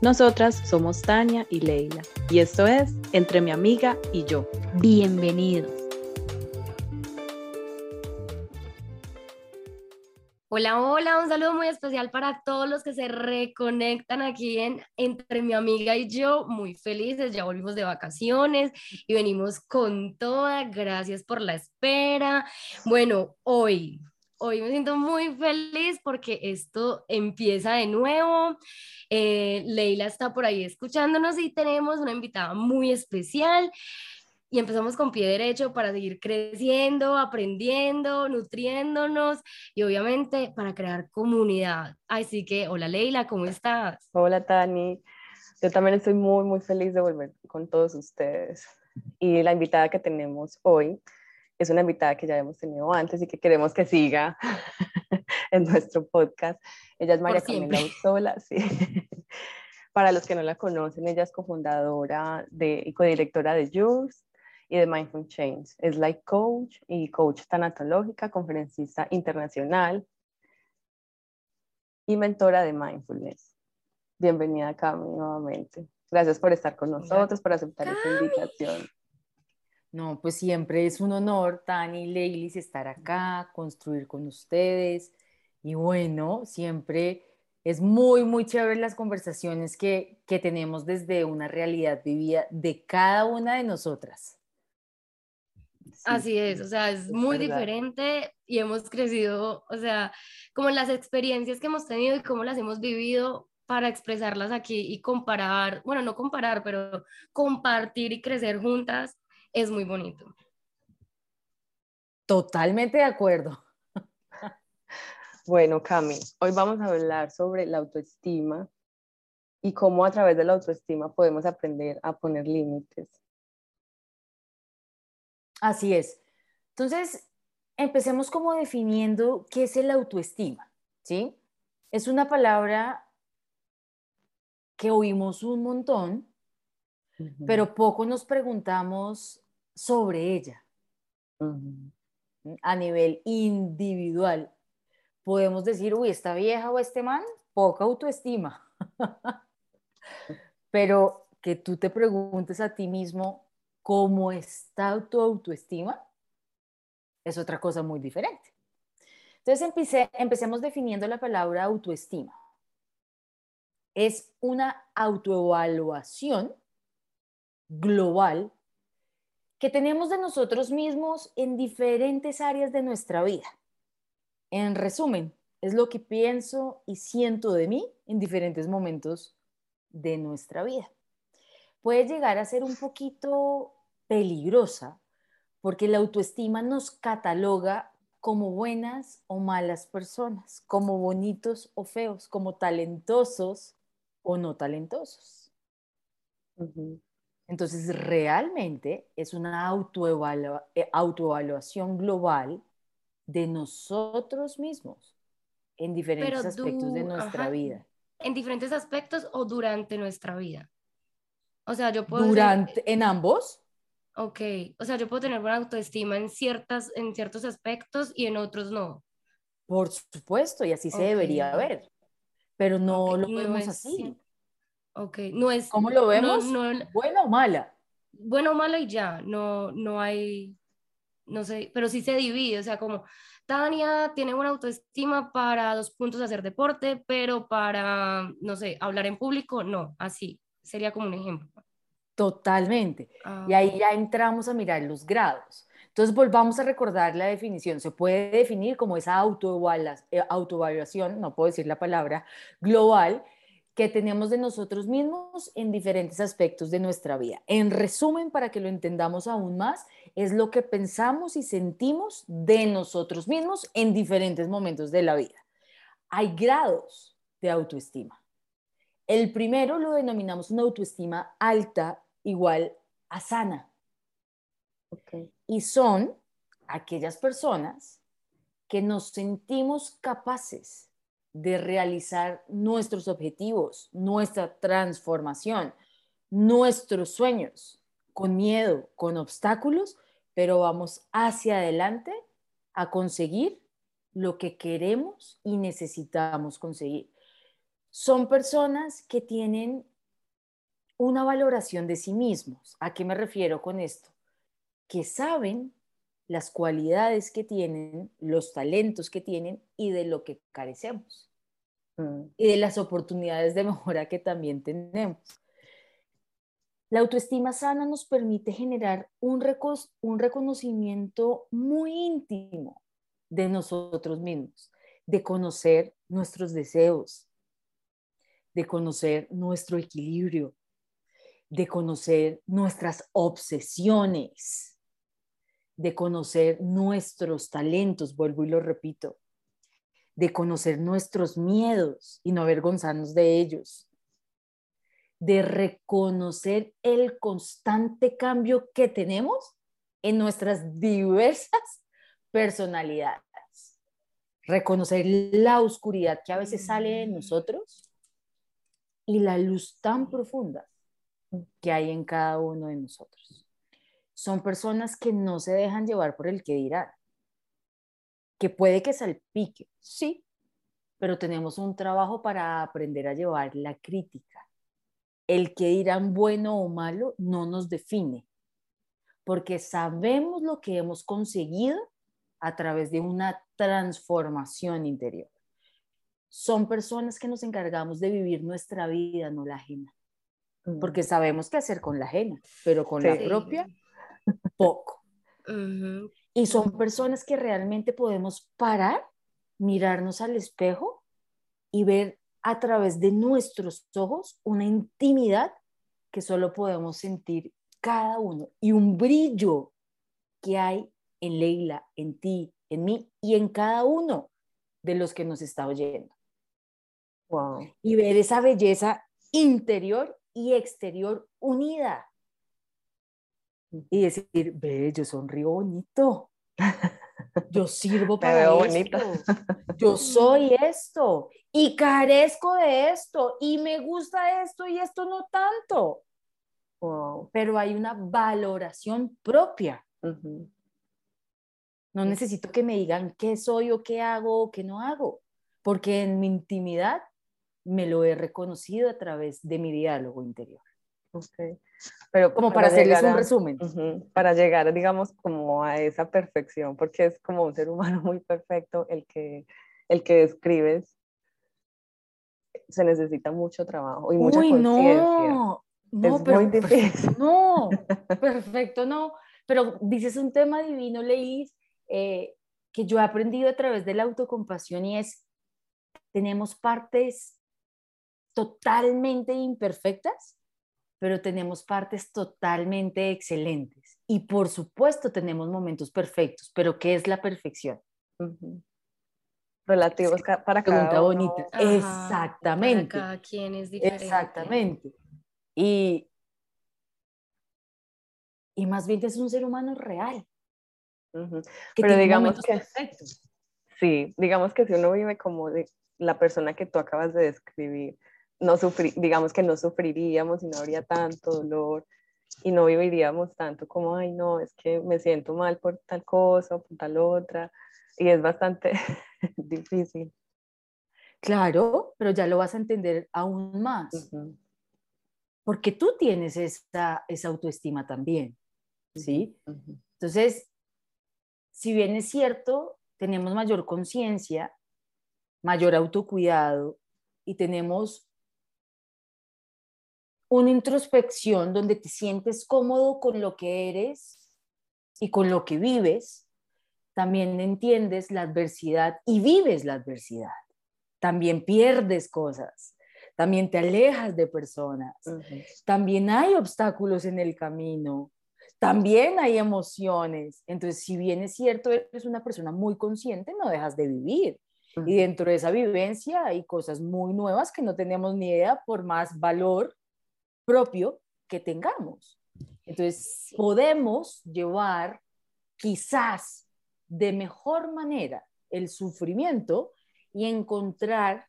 Nosotras somos Tania y Leila y esto es Entre mi amiga y yo. Bienvenidos. Hola, hola, un saludo muy especial para todos los que se reconectan aquí en Entre mi amiga y yo, muy felices, ya volvimos de vacaciones y venimos con toda, gracias por la espera. Bueno, hoy, hoy me siento muy feliz porque esto empieza de nuevo. Eh, Leila está por ahí escuchándonos y tenemos una invitada muy especial. Y empezamos con pie derecho para seguir creciendo, aprendiendo, nutriéndonos y obviamente para crear comunidad. Así que, hola Leila, ¿cómo estás? Hola Tani, yo también estoy muy, muy feliz de volver con todos ustedes. Y la invitada que tenemos hoy es una invitada que ya hemos tenido antes y que queremos que siga en nuestro podcast. Ella es María Camila Usola, sí. Para los que no la conocen, ella es cofundadora de, y codirectora de Juice y de Mindful Change. Es life coach y coach tanatológica, conferencista internacional y mentora de mindfulness. Bienvenida, Cami, nuevamente. Gracias por estar con nosotros, por aceptar esta invitación. No, pues siempre es un honor, Tani, Leilis, estar acá, construir con ustedes. Y bueno, siempre es muy, muy chévere las conversaciones que, que tenemos desde una realidad vivida de cada una de nosotras. Así es, o sea, es, muy diferente y hemos crecido, o sea, como las experiencias que hemos tenido y cómo las hemos vivido para expresarlas aquí y comparar, bueno, no comparar, pero compartir y crecer juntas es muy bonito. Totalmente de acuerdo. Bueno, Cami, hoy vamos a hablar sobre la autoestima y cómo a través de la autoestima podemos aprender a poner límites. Así es. Entonces, empecemos como definiendo qué es el autoestima, ¿sí? Es una palabra que oímos un montón, pero poco nos preguntamos sobre ella a nivel individual. Podemos decir, uy, esta vieja o este man, poca autoestima. pero que tú te preguntes a ti mismo, cómo está tu autoestima, es otra cosa muy diferente. Entonces empecemos definiendo la palabra autoestima. Es una autoevaluación global que tenemos de nosotros mismos en diferentes áreas de nuestra vida. En resumen, es lo que pienso y siento de mí en diferentes momentos de nuestra vida. Puede llegar a ser un poquito peligrosa porque la autoestima nos cataloga como buenas o malas personas, como bonitos o feos, como talentosos o no talentosos. Entonces, realmente es una eh, autoevaluación global de nosotros mismos en diferentes aspectos de nuestra vida. En diferentes aspectos o durante nuestra vida. O sea, yo puedo... Durante, en ambos. Ok, o sea, yo puedo tener buena autoestima en, ciertas, en ciertos aspectos y en otros no. Por supuesto, y así se debería ver, pero no lo vemos así. Ok, no es... ¿Cómo lo vemos? No, ¿Buena o mala? Bueno o mala y ya, no, no hay, no sé, pero sí se divide, o sea, como Tania tiene buena autoestima para dos puntos hacer deporte, pero para, no sé, hablar en público, no, así, sería como un ejemplo. Totalmente. Y ahí Ah, ya entramos a mirar los grados. Entonces volvamos a recordar la definición. Se puede definir como esa eh, autoevaluación, no puedo decir la palabra, global que tenemos de nosotros mismos en diferentes aspectos de nuestra vida. En resumen, para que lo entendamos aún más, es lo que pensamos y sentimos de nosotros mismos en diferentes momentos de la vida. Hay grados de autoestima. El primero lo denominamos una autoestima alta igual a sana Ok. y son aquellas personas que nos sentimos capaces de realizar nuestros objetivos, nuestra transformación, nuestros sueños, con miedo, con obstáculos, pero vamos hacia adelante a conseguir lo que queremos y necesitamos conseguir. Son personas que tienen una valoración de sí mismos. ¿A qué me refiero con esto? Que saben las cualidades que tienen, los talentos que tienen y de lo que carecemos y de las oportunidades de mejora que también tenemos. La autoestima sana nos permite generar un, un reconocimiento muy íntimo de nosotros mismos, de conocer nuestros deseos, de conocer nuestro equilibrio, de conocer nuestras obsesiones, de conocer nuestros talentos, vuelvo y lo repito, de conocer nuestros miedos y no avergonzarnos de ellos, de reconocer el constante cambio que tenemos en nuestras diversas personalidades, reconocer la oscuridad que a veces sale de nosotros y la luz tan profunda que hay en cada uno de nosotros. Son personas que no se dejan llevar por el que dirán, que puede que salpique, sí, pero tenemos un trabajo para aprender a llevar la crítica. El que dirán bueno o malo no nos define, porque sabemos lo que hemos conseguido a través de una transformación interior. Son personas que nos encargamos de vivir nuestra vida, no la ajena, mm. porque sabemos qué hacer con la ajena, pero con la propia, poco. ujú. Y son personas que realmente podemos parar, mirarnos al espejo y ver a través de nuestros ojos una intimidad que solo podemos sentir cada uno y un brillo que hay en Leila, en ti, en mí y en cada uno de los que nos está oyendo. Wow. Y ver esa belleza interior y exterior unida. Y decir, ve, yo sonrío bonito. Yo sirvo para esto. Yo soy esto y carezco de esto y me gusta esto y esto no tanto. Wow. Pero hay una valoración propia. No necesito que me digan qué soy o qué hago o qué no hago, porque en mi intimidad me lo he reconocido a través de mi diálogo interior. Ok. Pero Como para hacerles llegar un a- resumen. Ujú, Para llegar, digamos, como a esa perfección, porque es como un ser humano muy perfecto el que, el que describes, se necesita mucho trabajo y mucha conciencia. no, no, Es pero muy difícil. no, perfecto no. Pero dices un tema divino, Leís, eh, que yo he aprendido a través de la autocompasión y es, tenemos partes totalmente imperfectas, pero tenemos partes totalmente excelentes. Y por supuesto tenemos momentos perfectos, pero ¿qué es la perfección? Relativos ca- para cada Pregunta uno. bonita. Ajá, Exactamente. Para cada quien es diferente. Exactamente. Y, y más bien es un ser humano real, que Pero digamos que- perfectos. Sí, digamos que si uno vive como de la persona que tú acabas de describir, no sufri- digamos que no sufriríamos y no habría tanto dolor y no viviríamos tanto como, ay, no, es que me siento mal por tal cosa por tal otra. Y es bastante difícil. Claro, pero ya lo vas a entender aún más, porque tú tienes esa, esa autoestima también, ¿sí? ujú. Entonces, si bien es cierto, tenemos mayor conciencia, mayor autocuidado y tenemos una introspección donde te sientes cómodo con lo que eres y con lo que vives, también entiendes la adversidad y vives la adversidad. También pierdes cosas, también te alejas de personas, también hay obstáculos en el camino, también hay emociones. Entonces, si bien es cierto, eres una persona muy consciente, no dejas de vivir. Y dentro de esa vivencia hay cosas muy nuevas que no tenemos ni idea por más valor propio que tengamos. Entonces, podemos llevar quizás de mejor manera el sufrimiento y encontrar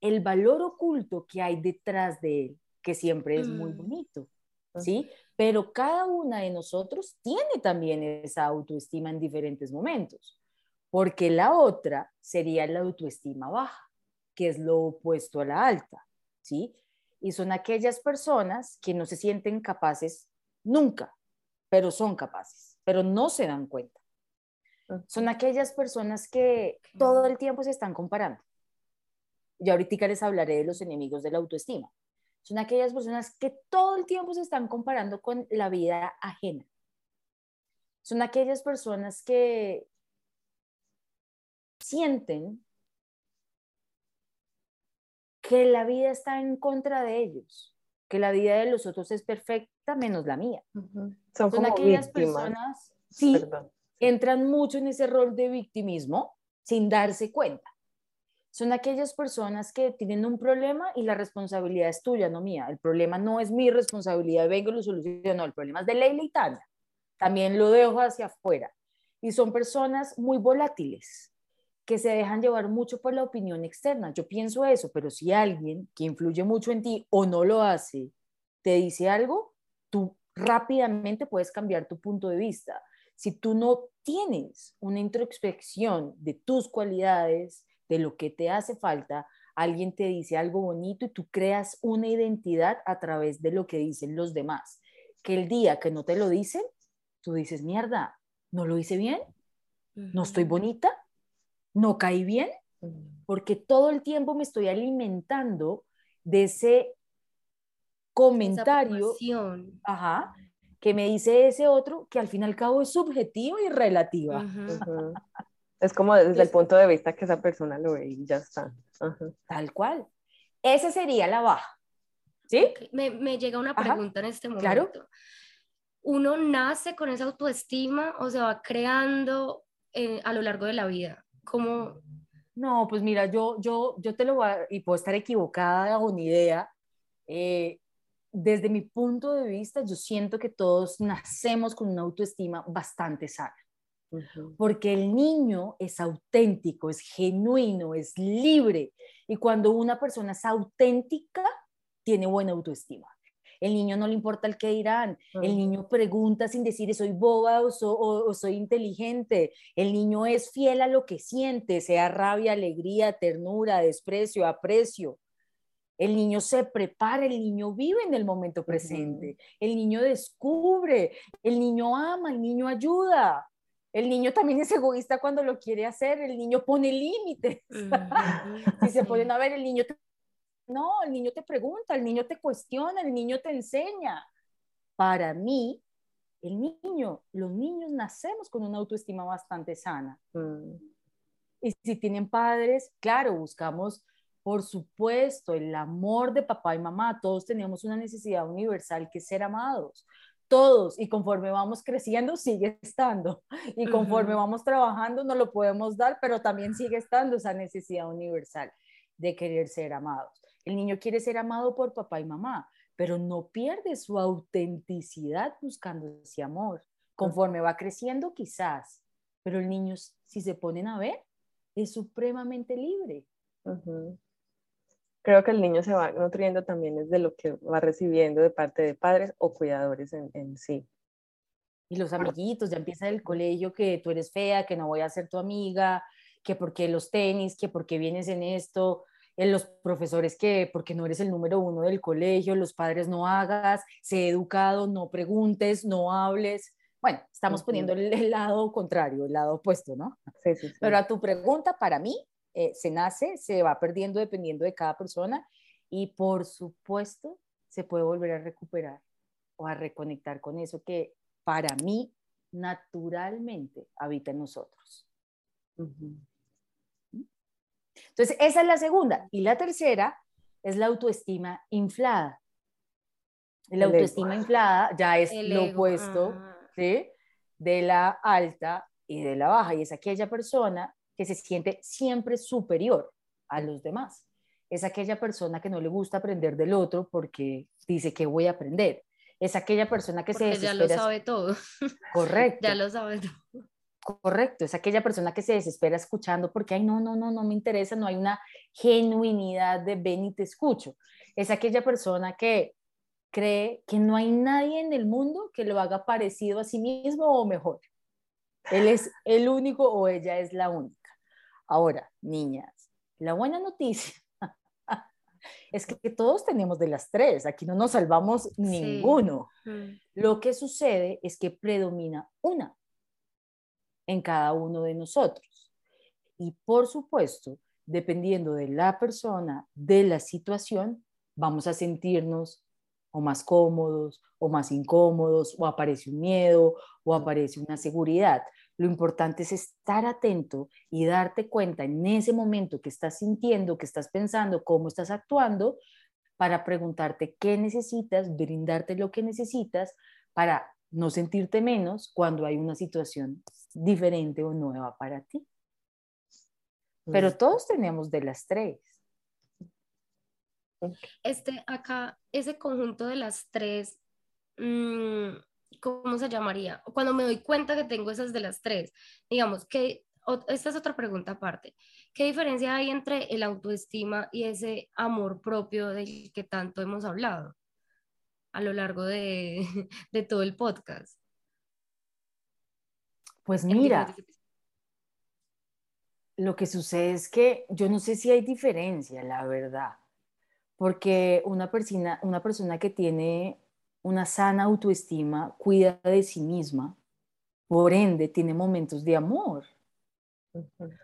el valor oculto que hay detrás de él, que siempre es muy mm. bonito, ¿sí? Pero cada una de nosotros tiene también esa autoestima en diferentes momentos, porque la otra sería la autoestima baja, que es lo opuesto a la alta, ¿sí? Y son aquellas personas que no se sienten capaces nunca, pero son capaces, pero no se dan cuenta. Son aquellas personas que todo el tiempo se están comparando. Yo ahorita les hablaré de los enemigos de la autoestima. Son aquellas personas que todo el tiempo se están comparando con la vida ajena. Son aquellas personas que sienten que la vida está en contra de ellos, que la vida de los otros es perfecta menos la mía. Son, aquellas personas, sí, entran mucho en ese rol de victimismo sin darse cuenta. Son aquellas personas que tienen un problema y la responsabilidad es tuya, no mía. El problema no es mi responsabilidad, vengo y lo soluciono. El problema es de Leila y Tania. También lo dejo hacia afuera. Y son personas muy volátiles, que se dejan llevar mucho por la opinión externa. Yo pienso eso, pero si alguien que influye mucho en ti o no lo hace, te dice algo, tú rápidamente puedes cambiar tu punto de vista. Si tú no tienes una introspección de tus cualidades, de lo que te hace falta, alguien te dice algo bonito y tú creas una identidad a través de lo que dicen los demás. Que el día que no te lo dicen, tú dices, mierda, ¿no lo hice bien? ¿No estoy bonita? ¿No caí bien? Porque todo el tiempo me estoy alimentando de ese comentario. Ajá, que me dice ese otro que al fin y al cabo es subjetivo y relativa. Es como desde el punto de vista que esa persona lo ve y ya está. Tal cual. Esa sería la baja. ¿Sí? Me, llega una pregunta en este momento. Claro. ¿Uno nace con esa autoestima o se va creando eh, a lo largo de la vida? ¿Cómo? No, pues mira, yo, yo, yo te lo voy a, y puedo estar equivocada o ni idea. Eh, desde mi punto de vista, yo siento que todos nacemos con una autoestima bastante sana. Porque el niño es auténtico, es genuino, es libre. Y cuando una persona es auténtica, tiene buena autoestima. El niño no le importa el que dirán. El niño pregunta sin decir soy boba o, soy inteligente. El niño es fiel a lo que siente, sea rabia, alegría, ternura, desprecio, aprecio. El niño se prepara, el niño vive en el momento presente, el niño descubre, el niño ama, el niño ayuda. El niño también es egoísta cuando lo quiere hacer, el niño pone límites. si se ponen a ver, el niño no, el niño te pregunta, el niño te cuestiona, el niño te enseña. Para mí, el niño, los niños nacemos con una autoestima bastante sana. Mm. Y si tienen padres, claro, buscamos por supuesto, el amor de papá y mamá, todos tenemos una necesidad universal que es ser amados, todos, y conforme vamos creciendo sigue estando, y conforme vamos trabajando no lo podemos dar, pero también sigue estando esa necesidad universal de querer ser amados. El niño quiere ser amado por papá y mamá, pero no pierde su autenticidad buscando ese amor. Conforme va creciendo, quizás, pero el niño, si se ponen a ver, es supremamente libre creo que el niño se va nutriendo también desde lo que va recibiendo de parte de padres o cuidadores en, sí. Y los amiguitos, ya empieza el colegio que tú eres fea, que no voy a ser tu amiga, que porque los tenis, que porque vienes en esto, en los profesores que porque no eres el número uno del colegio, los padres no hagas, sé educado, no preguntes, no hables. Bueno, estamos poniendo el, lado contrario, el lado opuesto, ¿no? Sí, sí, sí. Pero a tu pregunta, para mí, eh, se nace, se va perdiendo dependiendo de cada persona y por supuesto se puede volver a recuperar o a reconectar con eso que para mí naturalmente habita en nosotros. Entonces, esa es la segunda. Y la tercera es la autoestima inflada. La autoestima inflada ya es lo opuesto de la alta y de la baja. Y es aquella persona que se siente siempre superior a los demás. Es aquella persona que no le gusta aprender del otro porque dice que voy a aprender. Es aquella persona que se desespera. ya lo sabe todo. Correcto. ya lo sabe todo. Correcto, es aquella persona que se desespera escuchando porque, ay, no, no, no, no me interesa, no hay una genuinidad de ven y te escucho. Es aquella persona que cree que no hay nadie en el mundo que lo haga parecido a sí mismo o mejor. Él es el único o ella es la única. Ahora, niñas, la buena noticia es que todos tenemos de las tres, aquí no nos salvamos ninguno. Mm. Lo que sucede es que predomina una en cada uno de nosotros. Y por supuesto, dependiendo de la persona, de la situación, vamos a sentirnos o más cómodos o más incómodos, o aparece un miedo o aparece una seguridad. Lo importante es estar atento y darte cuenta en ese momento que estás sintiendo, que estás pensando, cómo estás actuando, para preguntarte qué necesitas, brindarte lo que necesitas para no sentirte menos cuando hay una situación diferente o nueva para ti. Pero todos tenemos de las tres. Este, acá, ese conjunto de las tres, mm, ¿cómo se llamaría? Cuando me doy cuenta que tengo esas de las tres, digamos que, esta es otra pregunta aparte, ¿qué diferencia hay entre el autoestima y ese amor propio del que tanto hemos hablado a lo largo de, de todo el podcast? Pues mira, lo que sucede es que yo no sé si hay diferencia, la verdad, porque una persona, una persona que tiene una sana autoestima, cuida de sí misma, por ende tiene momentos de amor.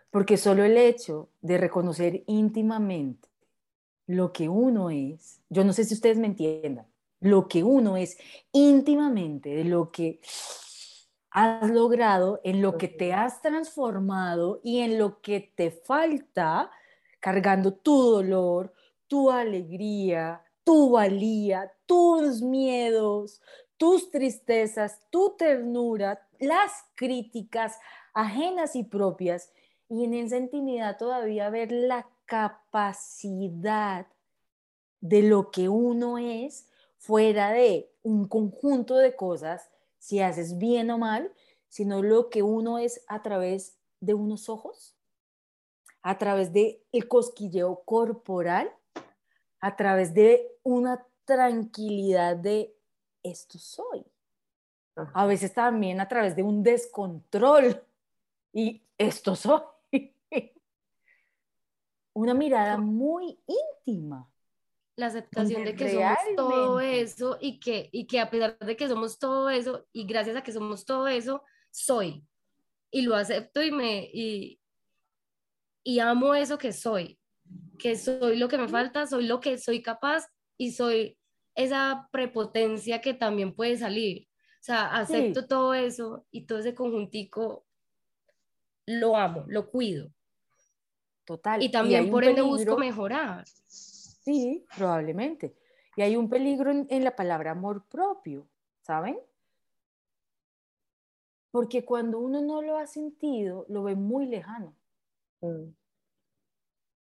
Porque solo el hecho de reconocer íntimamente lo que uno es, yo no sé si ustedes me entiendan, lo que uno es íntimamente, de lo que has logrado, en lo que te has transformado y en lo que te falta, cargando tu dolor, tu alegría, tu valía, tus miedos, tus tristezas, tu ternura, las críticas ajenas y propias, y en esa intimidad todavía ver la capacidad de lo que uno es fuera de un conjunto de cosas, si haces bien o mal, sino lo que uno es a través de unos ojos, a través del el cosquilleo corporal a través de una tranquilidad de esto soy. A veces también a través de un descontrol y esto soy. Una mirada muy íntima. La aceptación de que somos todo eso y que, y que a pesar de que somos todo eso y gracias a que somos todo eso, soy. Y lo acepto y me y, y amo eso que soy que soy lo que me falta, soy lo que soy capaz y soy esa prepotencia que también puede salir. O sea, acepto todo eso y todo ese conjuntico lo amo, lo cuido. Total. Y también por ende busco mejorar. Sí, probablemente. Y hay un peligro en, la palabra amor propio, ¿saben? Porque cuando uno no lo ha sentido, lo ve muy lejano. Mm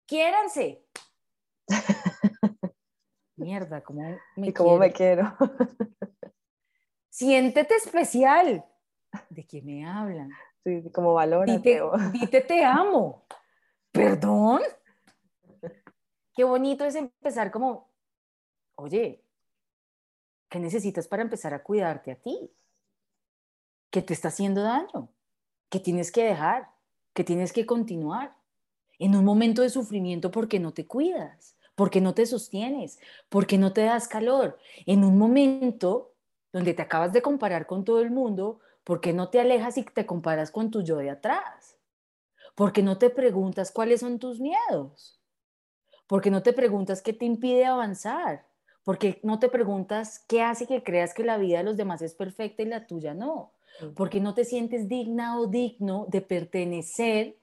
quiéranse. Mierda, ¿cómo me, cómo me quiero? Siéntete especial. ¿De qué me hablan? Sí, como valora. Dite, te amo. ¿Perdón? Qué bonito es empezar como, oye, ¿qué necesitas para empezar a cuidarte a ti? ¿Qué te está haciendo daño? ¿Qué tienes que dejar? ¿Qué tienes que continuar? en un momento de sufrimiento porque no te cuidas, porque no te sostienes, porque no te das calor, en un momento donde te acabas de comparar con todo el mundo, porque no te alejas y te comparas con tu yo de atrás, porque no te preguntas cuáles son tus miedos, porque no te preguntas qué te impide avanzar, Porque no te preguntas qué hace que creas que la vida de los demás es perfecta y la tuya no. Porque no te sientes digna o digno de pertenecer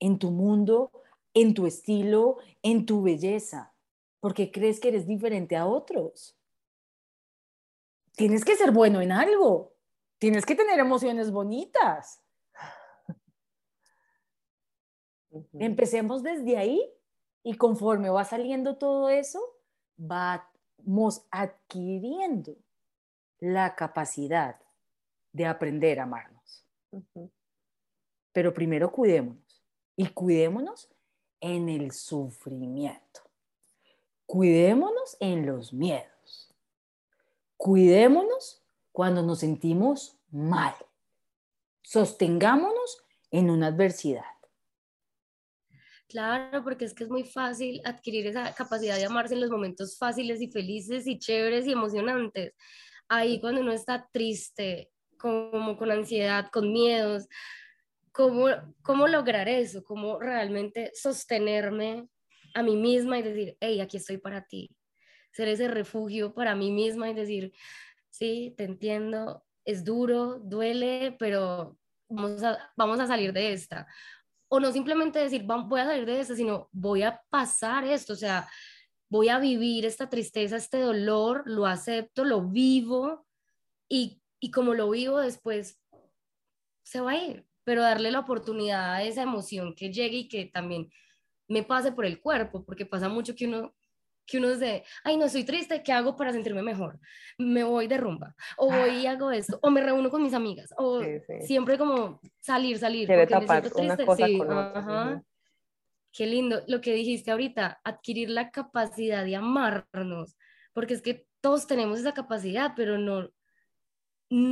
en tu mundo, en tu estilo, en tu belleza. Porque crees que eres diferente a otros. Tienes que ser bueno en algo. Tienes que tener emociones bonitas. Empecemos desde ahí y conforme va saliendo todo eso, vamos adquiriendo la capacidad de aprender a amarnos. Pero primero cuidémonos y cuidémonos en el sufrimiento. Cuidémonos en los miedos. Cuidémonos cuando nos sentimos mal. Sostengámonos en una adversidad. Claro, porque es que es muy fácil adquirir esa capacidad de amarse en los momentos fáciles y felices y chéveres y emocionantes. Ahí cuando uno está triste, como con ansiedad, con miedos, ¿cómo, cómo lograr eso? ¿Cómo realmente sostenerme a mí misma y decir, hey, aquí estoy para ti? Ser ese refugio para mí misma y decir, sí, te entiendo, es duro, duele, pero vamos a, vamos a salir de esta o no simplemente decir, voy a salir de esto, sino voy a pasar esto, o sea, voy a vivir esta tristeza, este dolor, lo acepto, lo vivo y, y como lo vivo después se va a ir, pero darle la oportunidad a esa emoción que llegue y que también me pase por el cuerpo, porque pasa mucho que uno que uno dice, ay, no, estoy triste, ¿qué hago para sentirme mejor? Me voy de rumba, o voy y hago esto, o me reúno con mis amigas, o siempre como salir, salir. Quiere tapar una cosa con otra. Qué lindo lo que dijiste ahorita, adquirir la capacidad de amarnos, porque es que todos tenemos esa capacidad, pero no,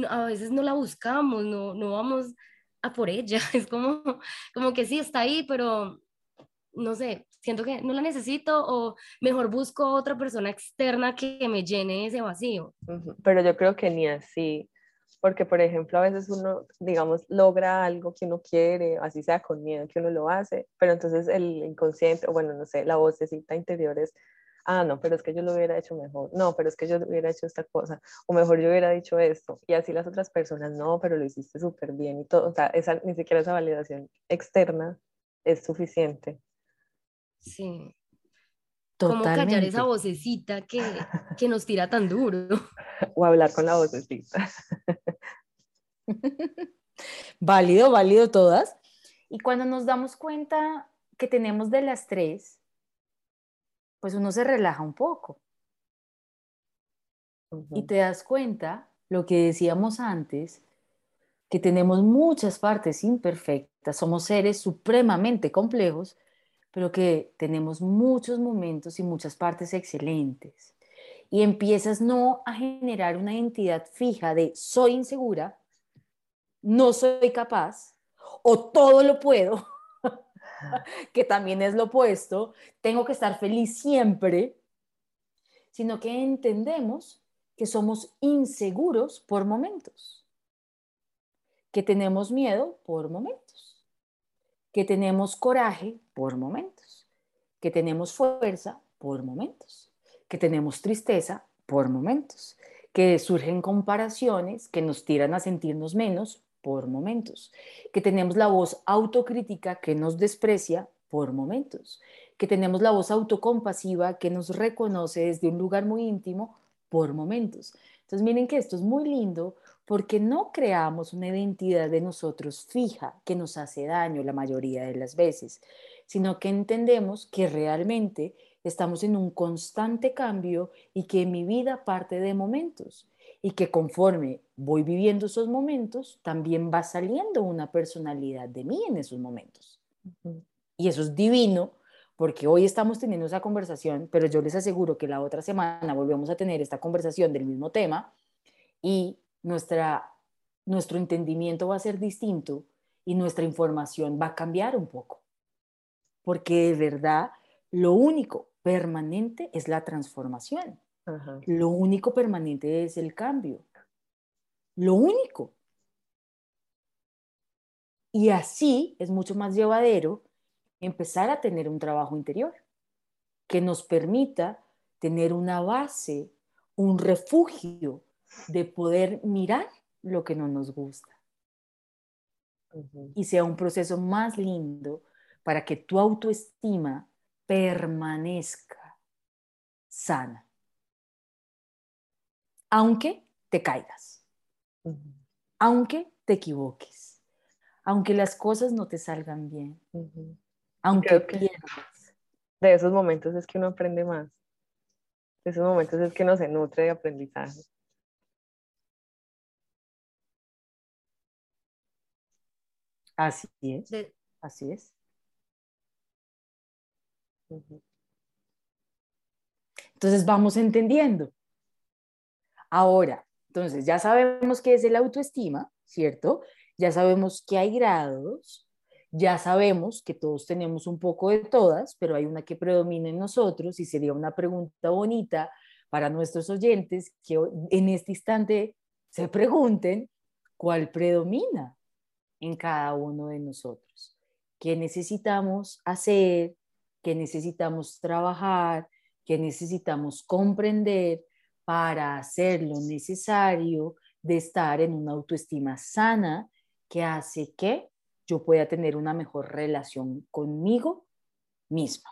a veces no la buscamos, no, no vamos a por ella, es como, como que sí está ahí, pero no sé, siento que no la necesito o mejor busco otra persona externa que me llene ese vacío. Pero yo creo que ni así, porque por ejemplo a veces uno, digamos, logra algo que uno quiere, así sea con miedo que uno lo hace, pero entonces el inconsciente, o bueno, no sé, la vocecita interior es, ah, no, pero es que yo lo hubiera hecho mejor, no, pero es que yo hubiera hecho esta cosa, o mejor yo hubiera dicho esto, y así las otras personas, no, pero lo hiciste súper bien y todo, o sea, esa, ni siquiera esa validación externa es suficiente. Sí. Totalmente. ¿Cómo callar esa vocecita que, que nos tira tan duro? O hablar con la vocecita. válido, válido todas. Y cuando nos damos cuenta que tenemos de las tres, pues uno se relaja un poco. Y te das cuenta, lo que decíamos antes, que tenemos muchas partes imperfectas, somos seres supremamente complejos pero que tenemos muchos momentos y muchas partes excelentes. Y empiezas no a generar una identidad fija de soy insegura, no soy capaz o todo lo puedo, que también es lo opuesto, tengo que estar feliz siempre, sino que entendemos que somos inseguros por momentos, que tenemos miedo por momentos que tenemos coraje por momentos, que tenemos fuerza por momentos, que tenemos tristeza por momentos, que surgen comparaciones que nos tiran a sentirnos menos por momentos, que tenemos la voz autocrítica que nos desprecia por momentos, que tenemos la voz autocompasiva que nos reconoce desde un lugar muy íntimo por momentos. Entonces miren que esto es muy lindo porque no creamos una identidad de nosotros fija que nos hace daño la mayoría de las veces, sino que entendemos que realmente estamos en un constante cambio y que mi vida parte de momentos y que conforme voy viviendo esos momentos, también va saliendo una personalidad de mí en esos momentos. Y eso es divino porque hoy estamos teniendo esa conversación, pero yo les aseguro que la otra semana volvemos a tener esta conversación del mismo tema y nuestra, nuestro entendimiento va a ser distinto y nuestra información va a cambiar un poco. Porque de verdad, lo único permanente es la transformación. Lo único permanente es el cambio. Lo único. Y así es mucho más llevadero empezar a tener un trabajo interior que nos permita tener una base, un refugio de poder mirar lo que no nos gusta. Y sea un proceso más lindo para que tu autoestima permanezca sana. Aunque te caigas, aunque te equivoques, aunque las cosas no te salgan bien, aunque pierdas. De esos momentos es que uno aprende más. De esos momentos es que uno se nutre de aprendizaje. Así es. Así es. Entonces vamos entendiendo. Ahora, entonces ya sabemos qué es el autoestima, ¿cierto? Ya sabemos que hay grados, ya sabemos que todos tenemos un poco de todas, pero hay una que predomina en nosotros y sería una pregunta bonita para nuestros oyentes que en este instante se pregunten cuál predomina en cada uno de nosotros. ¿Qué necesitamos hacer? ¿Qué necesitamos trabajar? ¿Qué necesitamos comprender para hacer lo necesario de estar en una autoestima sana que hace que yo pueda tener una mejor relación conmigo misma?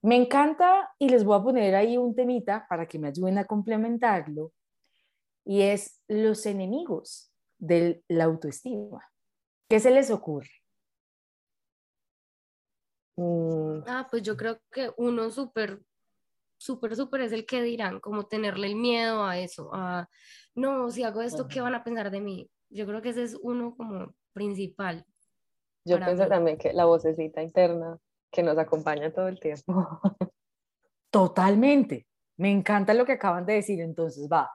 Me encanta y les voy a poner ahí un temita para que me ayuden a complementarlo y es los enemigos de la autoestima. ¿Qué se les ocurre? Mm. Ah, pues yo creo que uno súper, súper, súper es el que dirán, como tenerle el miedo a eso, a, no, si hago esto, ¿qué van a pensar de mí? Yo creo que ese es uno como principal. Yo pienso también que la vocecita interna que nos acompaña todo el tiempo. Totalmente. Me encanta lo que acaban de decir. Entonces, va,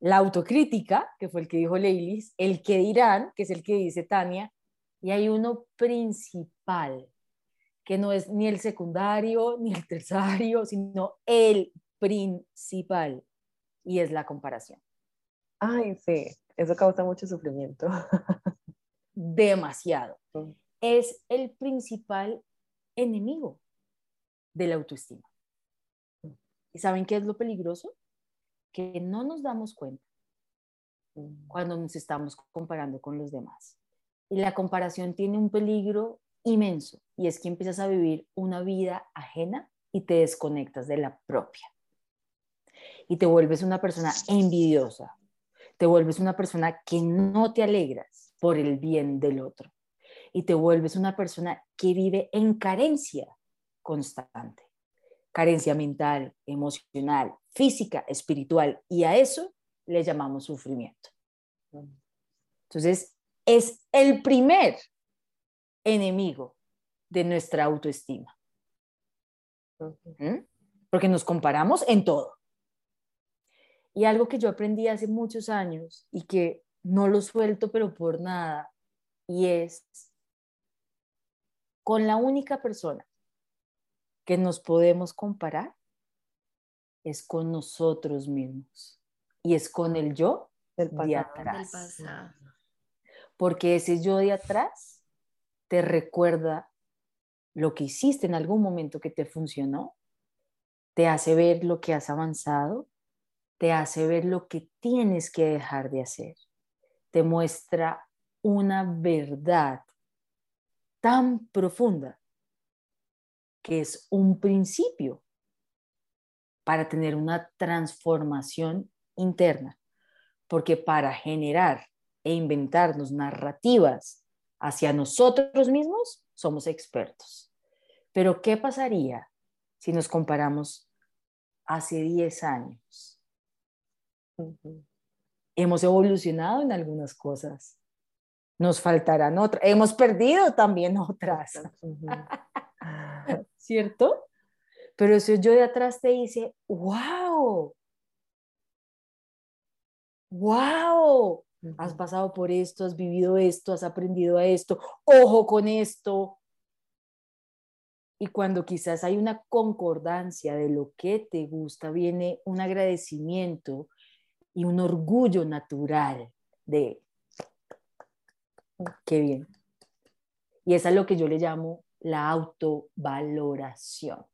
la autocrítica, que fue el que dijo Leilis, el que dirán, que es el que dice Tania, y hay uno principal, que no es ni el secundario ni el terciario, sino el principal, y es la comparación. Ay, sí, eso causa mucho sufrimiento. Demasiado. Es el principal enemigo de la autoestima. ¿Y saben qué es lo peligroso? que no nos damos cuenta cuando nos estamos comparando con los demás. Y la comparación tiene un peligro inmenso y es que empiezas a vivir una vida ajena y te desconectas de la propia. Y te vuelves una persona envidiosa, te vuelves una persona que no te alegras por el bien del otro y te vuelves una persona que vive en carencia constante carencia mental, emocional, física, espiritual, y a eso le llamamos sufrimiento. Entonces, es el primer enemigo de nuestra autoestima. ¿Mm? Porque nos comparamos en todo. Y algo que yo aprendí hace muchos años y que no lo suelto, pero por nada, y es con la única persona que nos podemos comparar es con nosotros mismos y es con el yo de atrás. Porque ese yo de atrás te recuerda lo que hiciste en algún momento que te funcionó, te hace ver lo que has avanzado, te hace ver lo que tienes que dejar de hacer, te muestra una verdad tan profunda que es un principio para tener una transformación interna, porque para generar e inventarnos narrativas hacia nosotros mismos somos expertos. Pero ¿qué pasaría si nos comparamos hace 10 años? Hemos evolucionado en algunas cosas. Nos faltarán otras. Hemos perdido también otras. ¿cierto? Pero eso yo de atrás te dice, wow, wow, has pasado por esto, has vivido esto, has aprendido a esto, ojo con esto. Y cuando quizás hay una concordancia de lo que te gusta, viene un agradecimiento y un orgullo natural de, qué bien. Y es a lo que yo le llamo la autovaloración.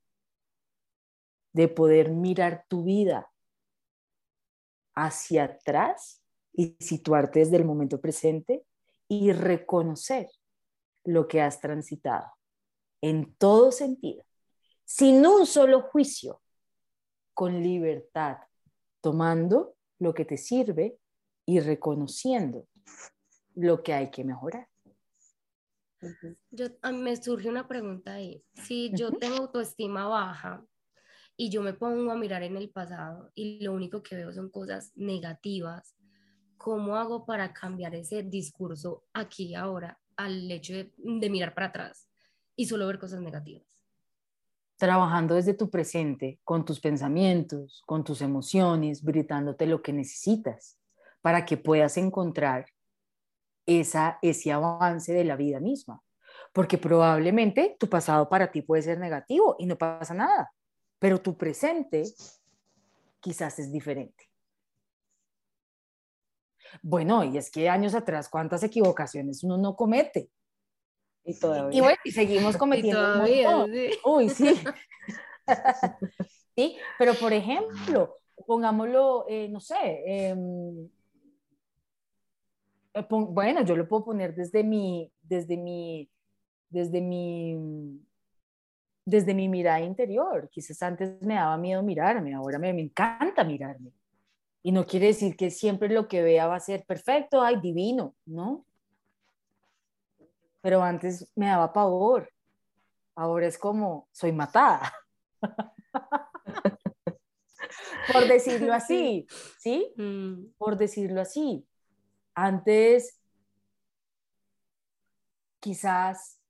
de poder mirar tu vida hacia atrás y situarte desde el momento presente y reconocer lo que has transitado en todo sentido, sin un solo juicio, con libertad, tomando lo que te sirve y reconociendo lo que hay que mejorar. Yo, a mí me surge una pregunta ahí. Si yo tengo autoestima baja y yo me pongo a mirar en el pasado y lo único que veo son cosas negativas, ¿cómo hago para cambiar ese discurso aquí ahora al hecho de, mirar para atrás y solo ver cosas negativas? Trabajando desde tu presente, con tus pensamientos, con tus emociones, gritándote lo que necesitas para que puedas encontrar esa, ese avance de la vida misma. Porque probablemente tu pasado para ti puede ser negativo y no pasa nada, pero tu presente quizás es diferente. Bueno, y es que años atrás, ¿cuántas equivocaciones uno no comete? Y todavía. Y bueno, y seguimos cometiendo. Y todavía, sí. Uy, sí. sí, pero por ejemplo, pongámoslo, eh, no sé, eh, bueno, yo lo puedo poner desde mi, desde mi, desde mi, desde mi mirada interior. Quizás antes me daba miedo mirarme, ahora me, me encanta mirarme. Y no quiere decir que siempre lo que vea va a ser perfecto, ay, divino, ¿no? Pero antes me daba pavor. Ahora es como, soy matada. Por decirlo así, ¿sí? Mm, Por decirlo así. Antes, quizás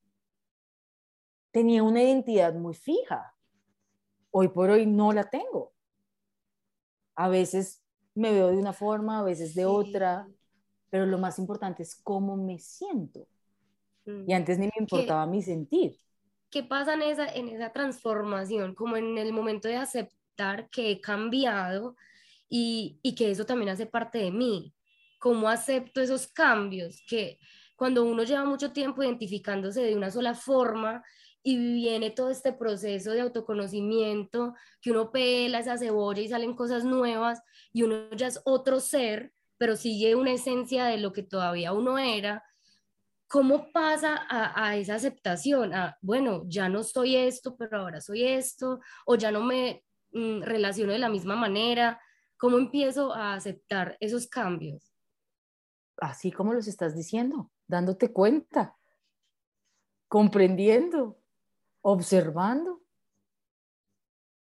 tenía una identidad muy fija. Hoy por hoy no la tengo. A veces me veo de una forma, a veces de Sí. otra, pero lo más importante es cómo me siento. mm. Y antes ni me importaba mi sentir. ¿Qué pasa en esa, en esa transformación? Como en el momento de aceptar que he cambiado y, y que eso también hace parte de mí. ¿Cómo acepto esos cambios? Que cuando uno lleva mucho tiempo identificándose de una sola forma y viene todo este proceso de autoconocimiento, que uno pela esa cebolla y salen cosas nuevas y uno ya es otro ser, pero sigue una esencia de lo que todavía uno era, ¿cómo pasa a, a, esa aceptación? A, bueno, ya no soy esto, pero ahora soy esto, o ya no me mm, relaciono de la misma manera. ¿Cómo empiezo a aceptar esos cambios? Así como los estás diciendo, dándote cuenta, comprendiendo, observando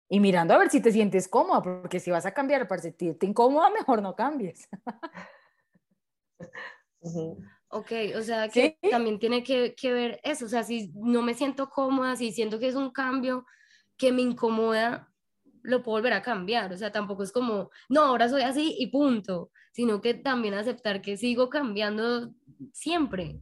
y mirando a ver si te sientes cómoda, porque si vas a cambiar para sentirte incómoda, mejor no cambies. Ok, o sea que Sí. también tiene que, que ver eso, o sea, si no me siento cómoda, si siento que es un cambio que me incomoda, lo puedo volver a cambiar, o sea, tampoco es como, no, ahora soy así y punto, sino que también aceptar que sigo cambiando siempre.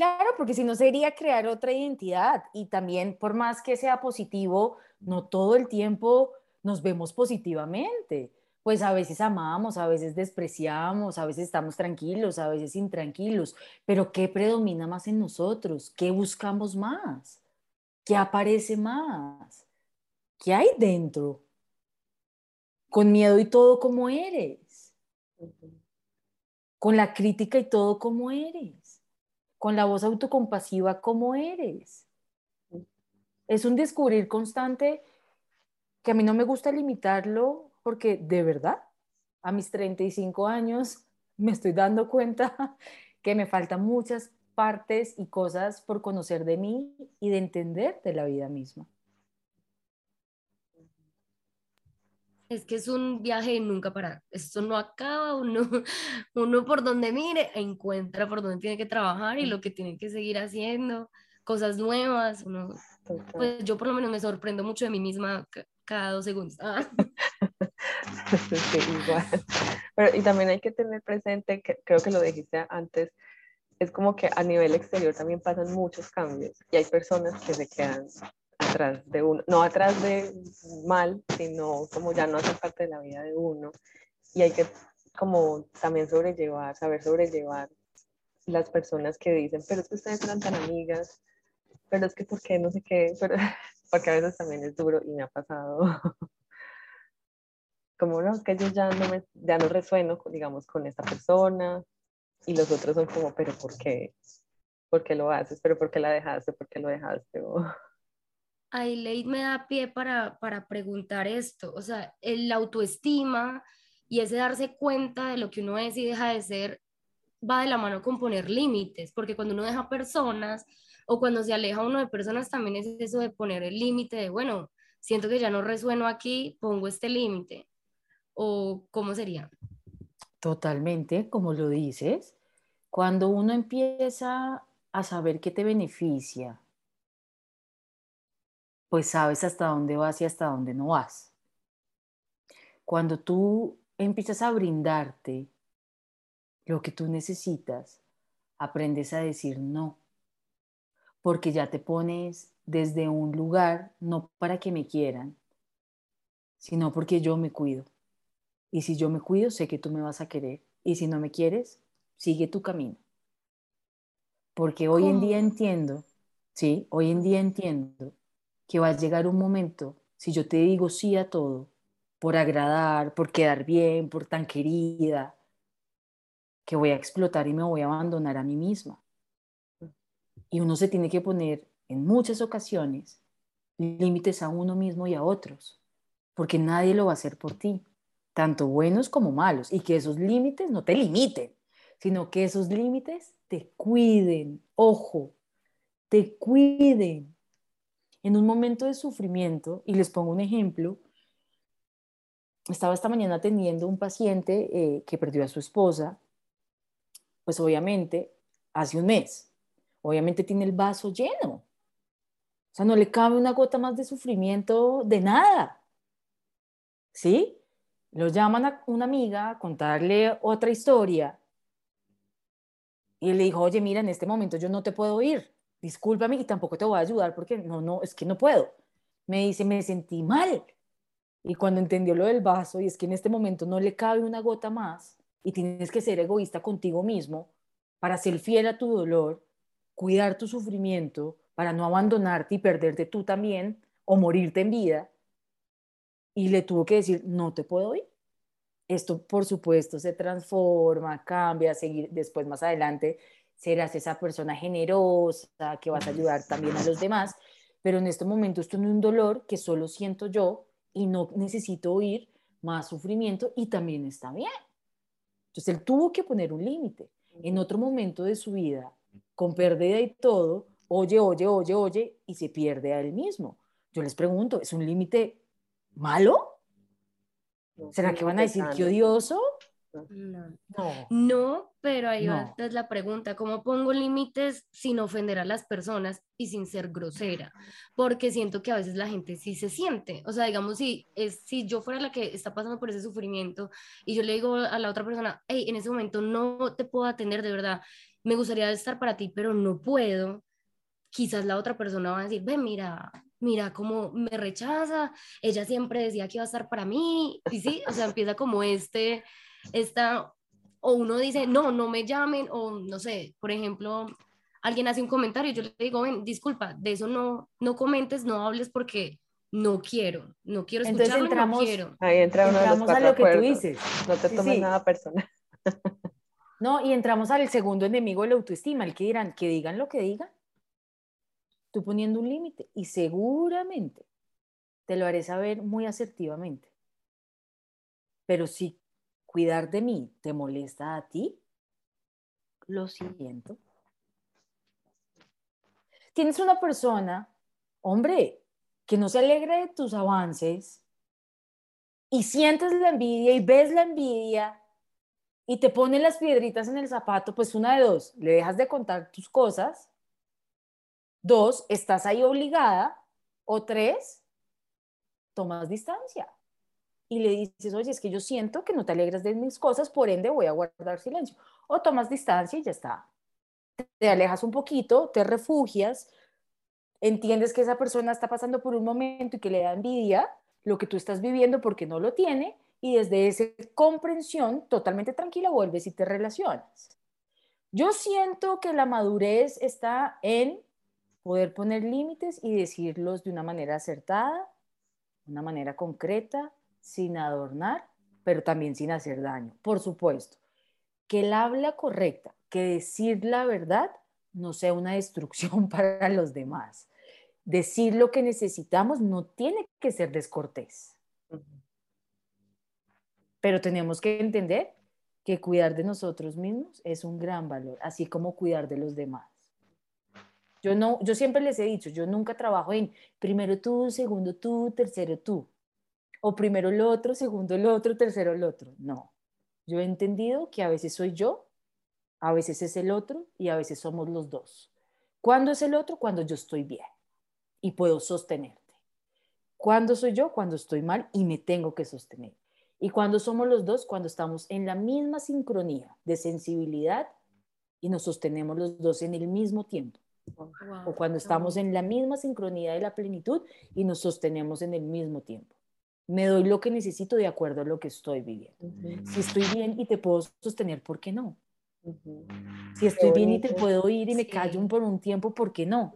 Claro, porque si no sería crear otra identidad y también por más que sea positivo, no todo el tiempo nos vemos positivamente. Pues a veces amamos, a veces despreciamos, a veces estamos tranquilos, a veces intranquilos, pero ¿qué predomina más en nosotros? ¿Qué buscamos más? ¿Qué aparece más? ¿Qué hay dentro? Con miedo y todo como eres, con la crítica y todo como eres, con la voz autocompasiva como eres. Es un descubrir constante que a mí no me gusta limitarlo porque de verdad, a mis 35 años me estoy dando cuenta que me faltan muchas partes y cosas por conocer de mí y de entender de la vida misma. Es que es un viaje de nunca parar. Esto no acaba, uno, uno por donde mire encuentra por donde tiene que trabajar y lo que tiene que seguir haciendo, cosas nuevas. Uno, pues yo por lo menos me sorprendo mucho de mí misma ca- cada dos segundos. Ah, Sí, igual. Pero, y también hay que tener presente, que creo que lo dijiste antes, es como que a nivel exterior también pasan muchos cambios y hay personas que se quedan atrás de uno, no atrás de mal, sino como ya no hacen parte de la vida de uno y hay que como también sobrellevar, saber sobrellevar las personas que dicen, pero es que ustedes eran tan amigas, pero es que por qué no sé qué, pero porque a veces también es duro y me ha pasado. Como no, que yo ya no, me, ya no resueno, digamos, con esta persona y los otros son como, pero ¿por qué? ¿Por qué lo haces? ¿Pero por qué la dejaste? ¿Por qué lo dejaste? Ley me da pie para, para preguntar esto, o sea, el autoestima y ese darse cuenta de lo que uno es y deja de ser va de la mano con poner límites, porque cuando uno deja personas o cuando se aleja uno de personas también es eso de poner el límite de, bueno, siento que ya no resueno aquí, pongo este límite. ¿O cómo sería? Totalmente, como lo dices. Cuando uno empieza a saber qué te beneficia, pues sabes hasta dónde vas y hasta dónde no vas. Cuando tú empiezas a brindarte lo que tú necesitas, aprendes a decir no, porque ya te pones desde un lugar no para que me quieran, sino porque yo me cuido. Y si yo me cuido, sé que tú me vas a querer. Y si no me quieres, sigue tu camino. Porque hoy en día entiendo, sí, hoy en día entiendo que va a llegar un momento, si yo te digo sí a todo, por agradar, por quedar bien, por tan querida, que voy a explotar y me voy a abandonar a mí misma. Y uno se tiene que poner en muchas ocasiones límites a uno mismo y a otros, porque nadie lo va a hacer por ti, tanto buenos como malos, y que esos límites no te limiten, sino que esos límites te cuiden, ojo, te cuiden. En un momento de sufrimiento, y les pongo un ejemplo, estaba esta mañana atendiendo un paciente eh, que perdió a su esposa, pues obviamente hace un mes obviamente tiene el vaso lleno. O sea, no le cabe una gota más de sufrimiento de nada. ¿Sí? Lo llaman a una amiga a contarle otra historia. Y le dijo, oye, mira, en este momento yo no te puedo ir. Discúlpame y tampoco te voy a ayudar porque no, no, es que no puedo. Me dice, me sentí mal. Y cuando entendió lo del vaso, y es que en este momento no le cabe una gota más, y tienes que ser egoísta contigo mismo para ser fiel a tu dolor, cuidar tu sufrimiento para no abandonarte y perderte tú también o morirte en vida. Y le tuvo que decir, no te puedo ir. Esto, por supuesto, se transforma, cambia, seguir después más adelante serás esa persona generosa que vas a ayudar también a los demás, pero en este momento esto es un dolor que solo siento yo y no necesito oír más sufrimiento y también está bien. Entonces él tuvo que poner un límite. En otro momento de su vida con pérdida y todo, oye, oye, oye, oye, y se pierde a él mismo. Yo les pregunto, ¿es un límite malo? ¿Será que van a decir que odioso? No. no. pero ahí va la pregunta, ¿cómo pongo límites sin ofender a las personas y sin ser grosera? Porque siento que a veces la gente sí se siente, o sea, digamos, si, es, si yo fuera la que está pasando por ese sufrimiento y yo le digo a la otra persona, hey, en ese momento no te puedo atender de verdad, me gustaría estar para ti, pero no puedo, quizás la otra persona va a decir, ve, mira, mira cómo me rechaza, ella siempre decía que iba a estar para mí, y sí, o sea, empieza como este, esta, o uno dice, no, no me llamen, o no sé, por ejemplo, alguien hace un comentario, yo le digo, ven, disculpa, de eso no, no comentes, no hables porque no quiero, no quiero escucharlo, entramos, no quiero. Ahí entra uno de los a lo que tú dices. No te tomes nada personal. No, y entramos al segundo enemigo de la autoestima, el que dirán, que digan lo que digan. Tú poniendo un límite y seguramente te lo haré saber muy asertivamente. Pero si cuidar de mí te molesta a ti, lo siento. Tienes una persona, hombre, que no se alegra de tus avances y sientes la envidia y ves la envidia y te ponen las piedritas en el zapato, pues una de dos, le dejas de contar tus cosas, dos, estás ahí obligada, o tres, tomas distancia y le dices, oye, es que yo siento que no te alegras de mis cosas, por ende voy a guardar silencio. O tomas distancia y ya está. Te alejas un poquito, te refugias, entiendes que esa persona está pasando por un momento y que le da envidia lo que tú estás viviendo porque no lo tiene y desde esa comprensión totalmente tranquila vuelves y te relacionas. Yo siento que la madurez está en poder poner límites y decirlos de una manera acertada, una manera concreta, sin adornar, pero también sin hacer daño. Por supuesto, que el habla correcta, que decir la verdad no sea una destrucción para los demás. Decir lo que necesitamos no tiene que ser descortés. Pero tenemos que entender que cuidar de nosotros mismos es un gran valor, así como cuidar de los demás. Yo, no, yo siempre les he dicho, yo nunca trabajo en primero tú, segundo tú, tercero tú. O primero el otro, segundo el otro, tercero el otro. No. Yo he entendido que a veces soy yo, a veces es el otro y a veces somos los dos. ¿Cuándo es el otro? Cuando yo estoy bien y puedo sostenerte. ¿Cuándo soy yo? Cuando estoy mal y me tengo que sostener. Y cuando somos los dos, cuando estamos en la misma sincronía de sensibilidad y nos sostenemos los dos en el mismo tiempo o cuando estamos en la misma sincronía de la plenitud y nos sostenemos en el mismo tiempo. Me doy lo que necesito de acuerdo a lo que estoy viviendo. Si estoy bien y te puedo sostener, ¿por qué no? Si estoy bien y te puedo ir y me callo por un tiempo, ¿por qué no?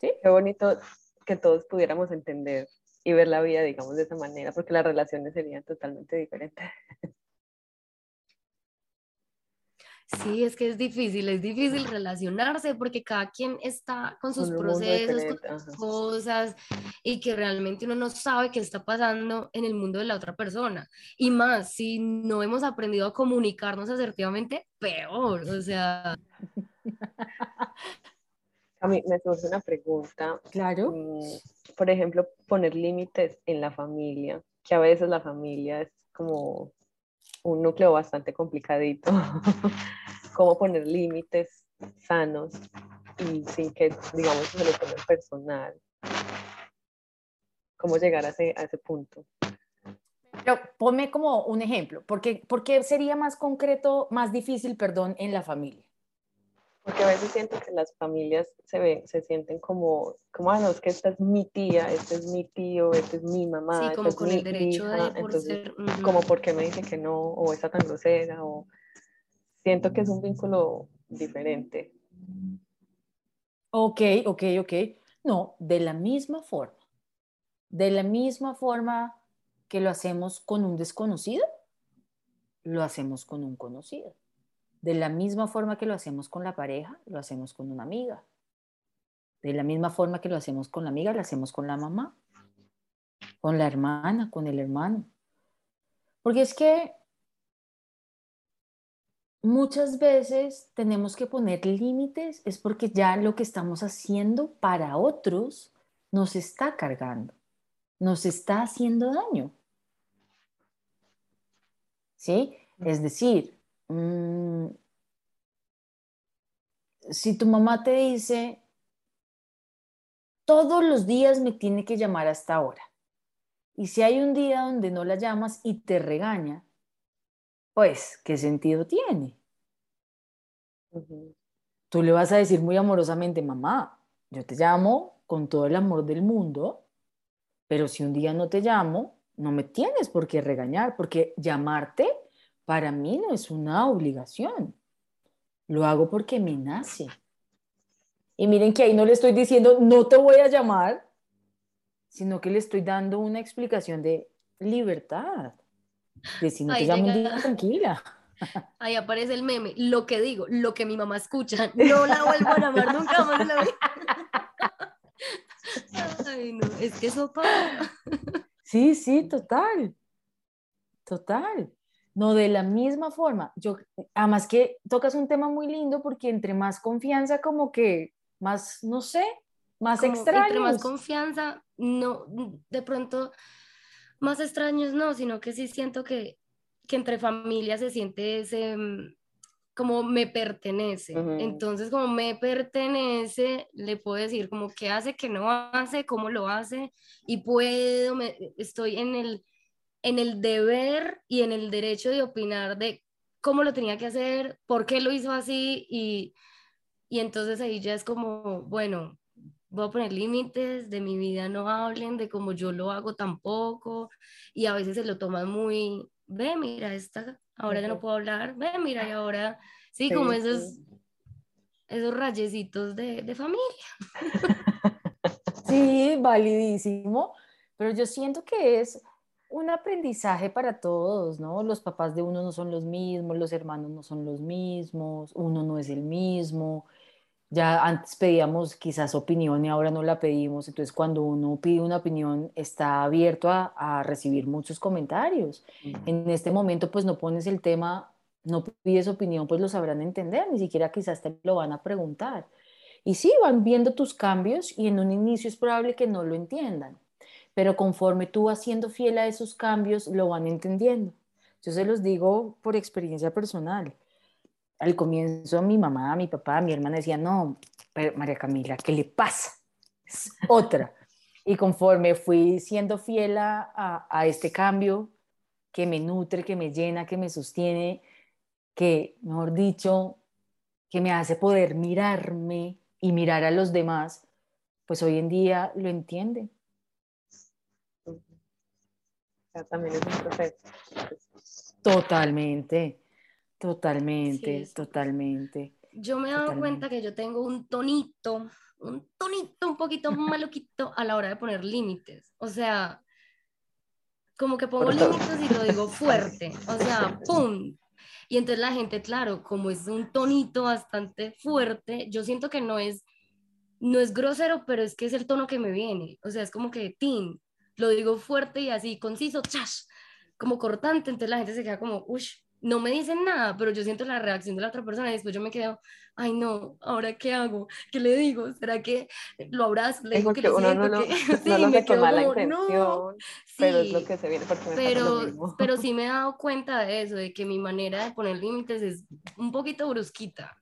¿Sí? Qué bonito que todos pudiéramos entender y ver la vida, digamos, de esa manera, porque las relaciones serían totalmente diferentes. Sí, es que es difícil, es difícil relacionarse porque cada quien está con sus procesos, con sus cosas y que realmente uno no sabe qué está pasando en el mundo de la otra persona. Y más, si no hemos aprendido a comunicarnos asertivamente, peor, o sea. A mí me surge una pregunta. Claro. Mm, por ejemplo, poner límites en la familia, que a veces la familia es como un núcleo bastante complicadito. Cómo poner límites sanos y sin que, digamos, se lo tome personal. Cómo llegar a ese, a ese punto. Pero ponme como un ejemplo, porque ¿por qué sería más concreto, más difícil, perdón, en la familia? Porque a veces siento que las familias se, ven, se sienten como, como, ah, no, es que esta es mi tía, este es mi tío, este es mi mamá. Sí, como con el derecho de por entonces, ser... Como porque me dice que no, o está tan grosera, o siento que es un vínculo diferente. Ok, ok, ok. No, de la misma forma. De la misma forma que lo hacemos con un desconocido, lo hacemos con un conocido. De la misma forma que lo hacemos con la pareja, lo hacemos con una amiga. De la misma forma que lo hacemos con la amiga, lo hacemos con la mamá, con la hermana, con el hermano. Porque es que muchas veces tenemos que poner límites, es porque ya lo que estamos haciendo para otros nos está cargando, nos está haciendo daño. ¿Sí? Es decir, Mm, si tu mamá te dice, todos los días me tiene que llamar hasta ahora, y si hay un día donde no la llamas y te regaña, pues, ¿qué sentido tiene? Tú le vas a decir muy amorosamente, mamá, yo te llamo con todo el amor del mundo, pero si un día no te llamo, no me tienes por qué regañar, porque llamarte para mí no es una obligación. Lo hago porque me nace. Y miren que ahí no le estoy diciendo, no te voy a llamar, sino que le estoy dando una explicación de libertad. De si no te llamo un día, tranquila. Ahí aparece el meme, lo que digo, lo que mi mamá escucha, no la vuelvo a llamar nunca más la Ay, no, es que eso pasa. Sí, sí, total. Total. No, de la misma forma. Yo, además que tocas un tema muy lindo porque entre más confianza, como que más, no sé, más extraños. Entre más confianza, no, de pronto, más extraños no, sino que sí siento que, que entre familias se siente ese, mm, como me pertenece. Entonces, como me pertenece, le puedo decir como qué hace, qué no hace, cómo lo hace, y puedo, me, estoy en el en el deber y en el derecho de opinar de cómo lo tenía que hacer, por qué lo hizo así y, y entonces ahí ya es como, bueno, voy a poner límites, de mi vida no hablen, de cómo yo lo hago tampoco y a veces se lo toman muy, ve, mira, esta, ahora ya no puedo hablar, ve, mira, y ahora, sí, como eso es, esos rayecitos de, de familia. Sí, validísimo, pero yo siento que es un aprendizaje para todos, ¿no? Los papás de uno no son los mismos, los hermanos no son los mismos, uno no es el mismo. Ya antes pedíamos quizás opinión y ahora no la pedimos, entonces cuando uno pide una opinión está abierto a, a recibir muchos comentarios. En este momento pues no pones el tema, no pides opinión, pues lo sabrán entender, ni siquiera quizás te lo van a preguntar. Y sí, van viendo tus cambios y en un inicio es probable que no lo entiendan pero conforme tú vas siendo fiel a esos cambios, lo van entendiendo. Yo se los digo por experiencia personal. Al comienzo mi mamá, mi papá, mi hermana decían, no, María Camila, ¿qué le pasa? Es otra. Y conforme fui siendo fiel a, a este cambio que me nutre, que me llena, que me sostiene, que, mejor dicho, que me hace poder mirarme y mirar a los demás, pues hoy en día lo entienden también es un proceso. Totalmente, totalmente, totalmente. Yo me he dado cuenta que yo tengo un tonito, un tonito un poquito maluquito a la hora de poner límites. O sea, como que pongo límites y lo digo fuerte. O sea, ¡pum! Y entonces la gente, claro, como es un tonito bastante fuerte, yo siento que no es, no es grosero, pero es que es el tono que me viene. O sea, es como que, tin, lo digo fuerte y así, conciso, chash, como cortante, entonces la gente se queda como, uff, no me dicen nada, pero yo siento la reacción de la otra persona y después yo me quedo, ay no, ¿ahora qué hago? ¿Qué le digo? ¿Será que lo abrazo? Le digo que lo siento, no, que... sí, no me quedo la intención, no. pero es lo que se viene porque me pero, pero sí me he dado cuenta de eso, de que mi manera de poner límites es un poquito brusquita.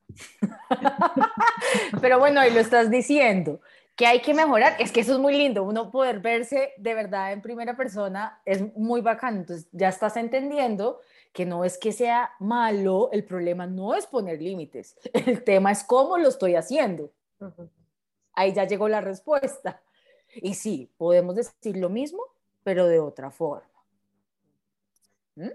pero bueno, ahí lo estás diciendo que hay que mejorar, es que eso es muy lindo, uno poder verse de verdad en primera persona es muy bacano, entonces ya estás entendiendo que no es que sea malo, el problema no es poner límites, el tema es cómo lo estoy haciendo. Ahí ya llegó la respuesta. Y sí, podemos decir lo mismo, pero de otra forma. ¿Mm?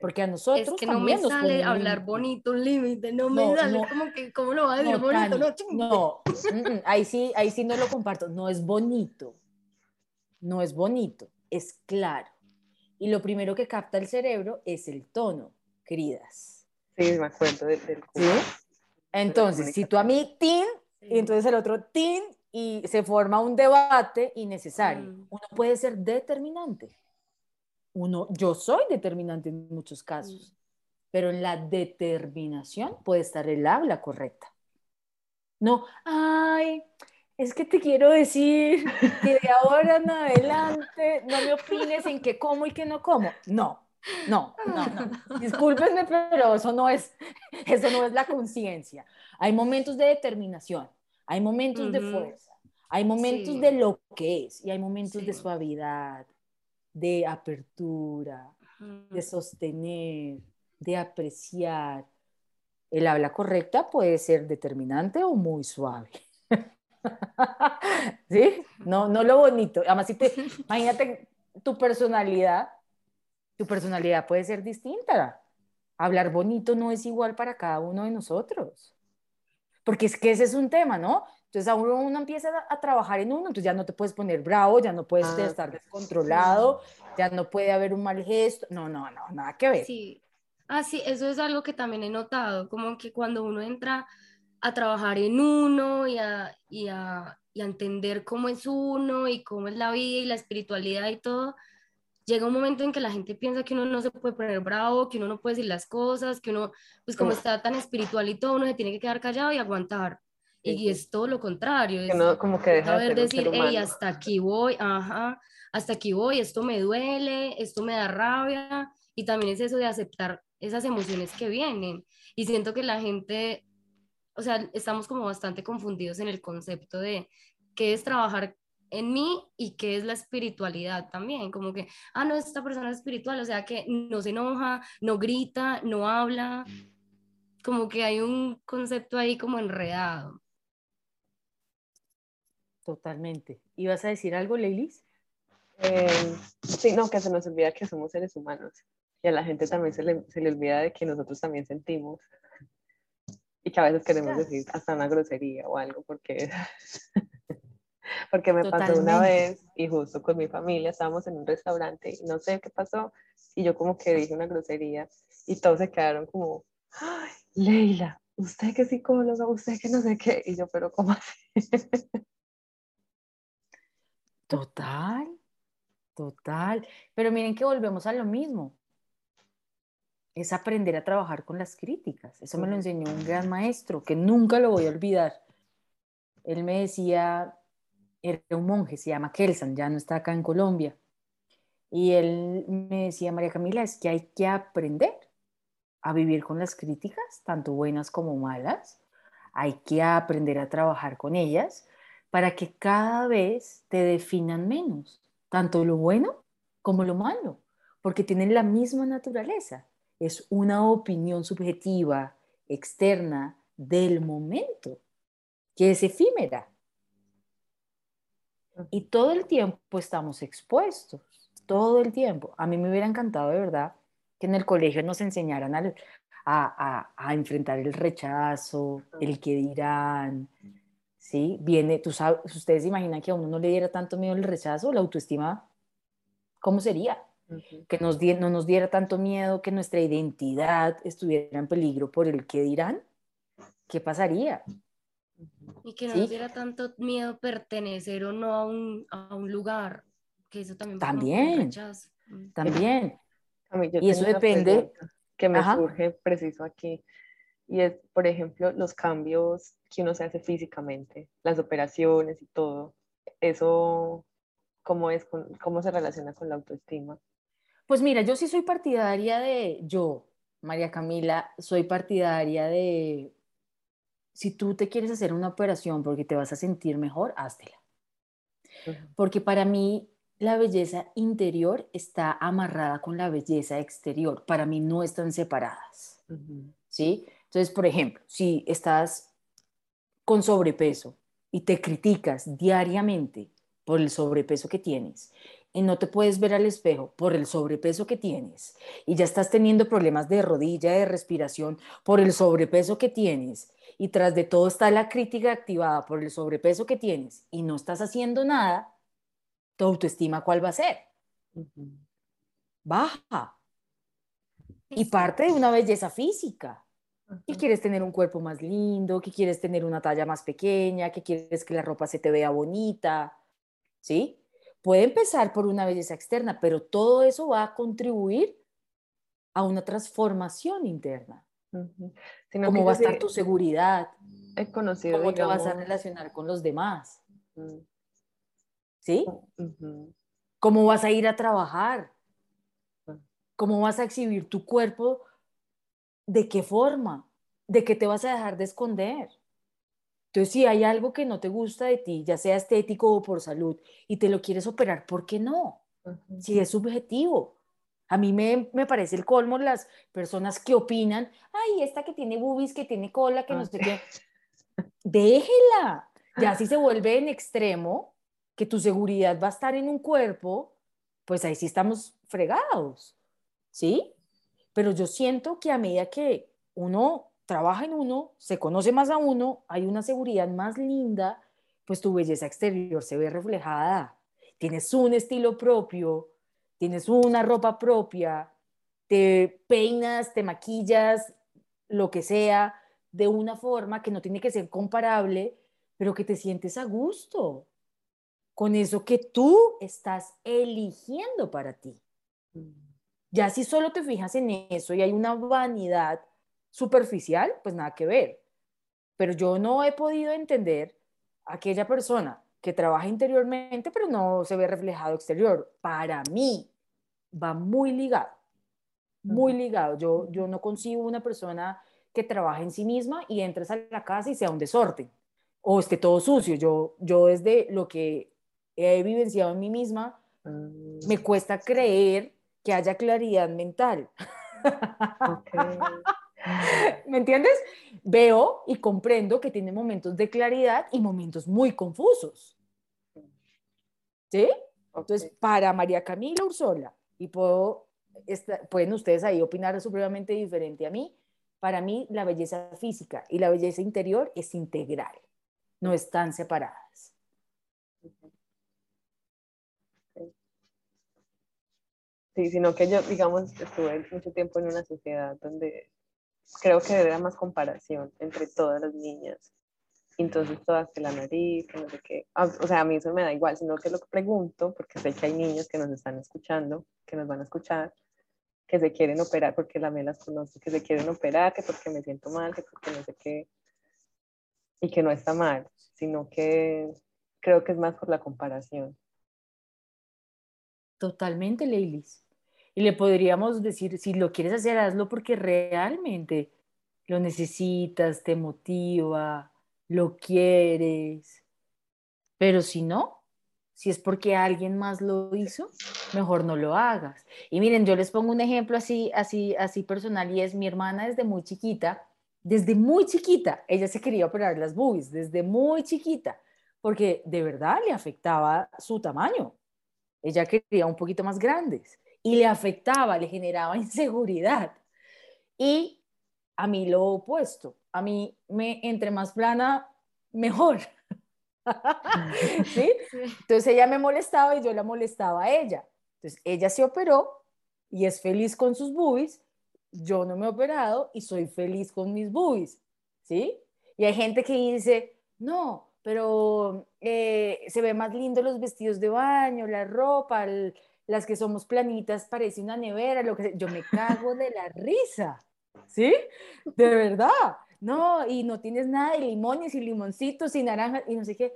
Porque a nosotros es que no me sale hablar bonito un límite, no me sale como que cómo lo va a decir bonito, no, mm, mm, ahí sí, ahí sí no lo comparto, no es bonito. No es bonito, es claro. Y lo primero que capta el cerebro es el tono, queridas. Sí, me acuerdo del, ¿Sí? Entonces, si tú a mí tin y entonces el otro tin y se forma un debate innecesario, mm. uno puede ser determinante uno, yo soy determinante en muchos casos, pero en la determinación puede estar el habla correcta. No, ay, es que te quiero decir que de ahora en adelante no me opines en qué como y qué no como. No, no, no, no. Discúlpenme, pero eso no es, eso no es la conciencia. Hay momentos de determinación, hay momentos de fuerza, hay momentos de lo que es y hay momentos de suavidad, de apertura, de sostener, de apreciar. El habla correcta puede ser determinante o muy suave. ¿Sí? No, no lo bonito. Además, si te, imagínate tu personalidad, tu personalidad puede ser distinta. Hablar bonito no es igual para cada uno de nosotros. Porque es que ese es un tema, ¿no? Entonces a uno, uno empieza a, trabajar en uno, entonces ya no te puedes poner bravo, ya no puedes ah, estar descontrolado, ya no puede haber un mal gesto, no, no, no, nada que ver. Sí, ah, sí, eso es algo que también he notado, como que cuando uno entra a trabajar en uno y a, y a, y a entender cómo es uno y cómo es la vida y la espiritualidad y todo, llega un momento en que la gente piensa que uno no se puede poner bravo, que uno no puede decir las cosas, que uno, pues como está tan espiritual y todo, uno se tiene que quedar callado y aguantar. Y es todo lo contrario. Es no, como que deja de decir, hey, hasta aquí voy, ajá, hasta aquí voy, esto me duele, esto me da rabia. Y también es eso de aceptar esas emociones que vienen. Y siento que la gente, o sea, estamos como bastante confundidos en el concepto de qué es trabajar en mí y qué es la espiritualidad también, como que, ah, no, esta persona es espiritual, o sea, que no se enoja, no grita, no habla, como que hay un concepto ahí como enredado. Totalmente. ¿Ibas a decir algo, Leilis? Eh, sí, no, que se nos olvida que somos seres humanos y a la gente también se le, se le olvida de que nosotros también sentimos. Y que a veces queremos decir hasta una grosería o algo porque, porque me me pasó una vez y justo con mi familia estábamos en un restaurante y no sé qué pasó y yo como que dije una grosería y todos se quedaron como, Ay, Leila, usted que psicóloga, usted que no sé qué y yo, pero ¿cómo así? Total, total. Pero miren que volvemos a lo mismo es aprender a trabajar con las críticas. Eso me lo enseñó un gran maestro que nunca lo voy a olvidar. Él me decía, era un monje, se llama Kelsan, ya no está acá en Colombia. Y él me decía, María Camila, es que hay que aprender a vivir con las críticas, tanto buenas como malas. Hay que aprender a trabajar con ellas para que cada vez te definan menos, tanto lo bueno como lo malo, porque tienen la misma naturaleza es una opinión subjetiva, externa, del momento, que es efímera. Y todo el tiempo estamos expuestos, todo el tiempo. A mí me hubiera encantado de verdad que en el colegio nos enseñaran a, a, enfrentar el rechazo, el que dirán. ¿Sí? Viene, tú sabes, ustedes imaginan que a uno no le diera tanto miedo el rechazo, la autoestima, ¿cómo sería? que nos no nos diera tanto miedo que nuestra identidad estuviera en peligro por el que dirán, ¿qué pasaría? Y que no nos diera tanto miedo pertenecer o no a un, a un lugar, que eso también. También, también. y eso depende. Que me surge preciso aquí. Y es, por ejemplo, los cambios que uno se hace físicamente, las operaciones y todo. Eso, ¿cómo, es, cómo se relaciona con la autoestima? Pues mira, yo sí soy partidaria de, yo, María Camila, soy partidaria de, si tú te quieres hacer una operación porque te vas a sentir mejor, háztela. Porque para mí la belleza interior está amarrada con la belleza exterior. Para mí no están separadas. ¿Sí? Entonces, por ejemplo, si estás con sobrepeso y te criticas diariamente por el sobrepeso que tienes y no te puedes ver al espejo por el sobrepeso que tienes y ya estás teniendo problemas de rodilla, de respiración por el sobrepeso que tienes y tras de todo está la crítica activada por el sobrepeso que tienes y no estás haciendo nada, tu autoestima cuál va a ser? Baja. Y parte de una belleza física. Que quieres tener un cuerpo más lindo, que quieres tener una talla más pequeña, que quieres que la ropa se te vea bonita, ¿sí? Puede empezar por una belleza externa, pero todo eso va a contribuir a una transformación interna. ¿Cómo va a estar tu seguridad? He conocido, ¿Cómo te vas a relacionar con los demás? ¿Sí? ¿Cómo vas a ir a trabajar? ¿Cómo vas a exhibir tu cuerpo? ¿De qué forma? ¿De qué te vas a dejar de esconder? Entonces, si hay algo que no te gusta de ti, ya sea estético o por salud, y te lo quieres operar, ¿por qué no? Si es subjetivo. A mí me, me, parece el colmo las personas que opinan, ay, esta que tiene boobies, que tiene cola, que no sé qué. Déjela. Ya si se vuelve en extremo, que tu seguridad va a estar en un cuerpo, pues ahí sí estamos fregados. ¿Sí? Pero yo siento que a medida que uno trabaja en uno, se conoce más a uno, hay una seguridad más linda, pues tu belleza exterior se ve reflejada. Tienes un estilo propio, tienes una ropa propia, te peinas, te maquillas, lo que sea, de una forma que no tiene que ser comparable, pero que te sientes a gusto con eso que tú estás eligiendo para ti. Mm. Ya si solo te fijas en eso y hay una vanidad superficial, pues nada que ver. Pero yo no he podido entender a aquella persona que trabaja interiormente, pero no se ve reflejado exterior. Para mí va muy ligado, muy ligado. Yo, yo no consigo una persona que trabaje en sí misma y entres a la casa y sea un desorden o esté todo sucio. Yo, yo desde lo que he vivenciado en mí misma, mm. me cuesta creer que haya claridad mental. Okay. ¿Me entiendes? Veo y comprendo que tiene momentos de claridad y momentos muy confusos. ¿Sí? Entonces, para María Camila Ursola, y puedo, pueden ustedes ahí opinar supremamente diferente a mí, para mí la belleza física y la belleza interior es integral, no están separadas. Sí, sino que yo, digamos, estuve mucho tiempo en una sociedad donde creo que era más comparación entre todas las niñas. Entonces todas que la nariz, que no sé qué. Ah, o sea, a mí eso me da igual, sino que lo pregunto, porque sé que hay niños que nos están escuchando, que nos van a escuchar, que se quieren operar porque la me las conoce, que se quieren operar, que porque me siento mal, que porque no sé qué. Y que no está mal, sino que creo que es más por la comparación. Totalmente, Leilis. Y le podríamos decir, si lo quieres hacer, hazlo porque realmente lo necesitas, te motiva, lo quieres. Pero si no, si es porque alguien más lo hizo, mejor no lo hagas. Y miren, yo les pongo un ejemplo así, así, así personal y es mi hermana desde muy chiquita, desde muy chiquita, ella se quería operar las boobies, desde muy chiquita, porque de verdad le afectaba su tamaño. Ella quería un poquito más grandes y le afectaba, le generaba inseguridad. Y a mí lo opuesto, a mí me entre más plana, mejor. ¿Sí? Entonces ella me molestaba y yo la molestaba a ella. Entonces ella se operó y es feliz con sus boobies, yo no me he operado y soy feliz con mis boobies. ¿Sí? Y hay gente que dice, no, pero eh, se ve más lindo los vestidos de baño, la ropa, el, las que somos planitas parece una nevera, lo que Yo me cago de la risa, ¿sí? De verdad. No, y no tienes nada de limones y limoncitos y naranjas y no sé qué,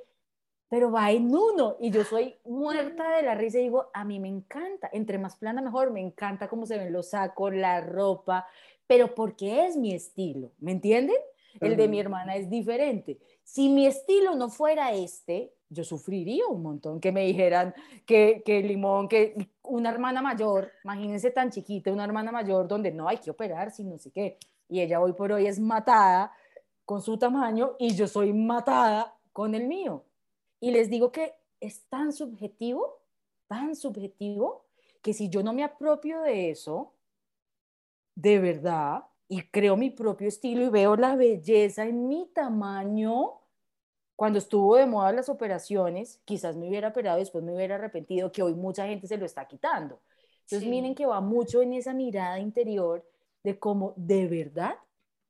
pero va en uno y yo soy muerta de la risa y digo, a mí me encanta, entre más plana mejor, me encanta cómo se ven los sacos, la ropa, pero porque es mi estilo, ¿me entienden? El de mi hermana es diferente. Si mi estilo no fuera este, yo sufriría un montón que me dijeran que, limón, que una hermana mayor, imagínense tan chiquita, una hermana mayor donde no hay que operar, si no sé qué, y ella hoy por hoy es matada con su tamaño y yo soy matada con el mío. Y les digo que es tan subjetivo, tan subjetivo, que si yo no me apropio de eso, de verdad, y creo mi propio estilo y veo la belleza en mi tamaño, cuando estuvo de moda las operaciones, quizás me hubiera operado y después me hubiera arrepentido, que hoy mucha gente se lo está quitando. Entonces miren que va mucho en esa mirada interior de cómo de verdad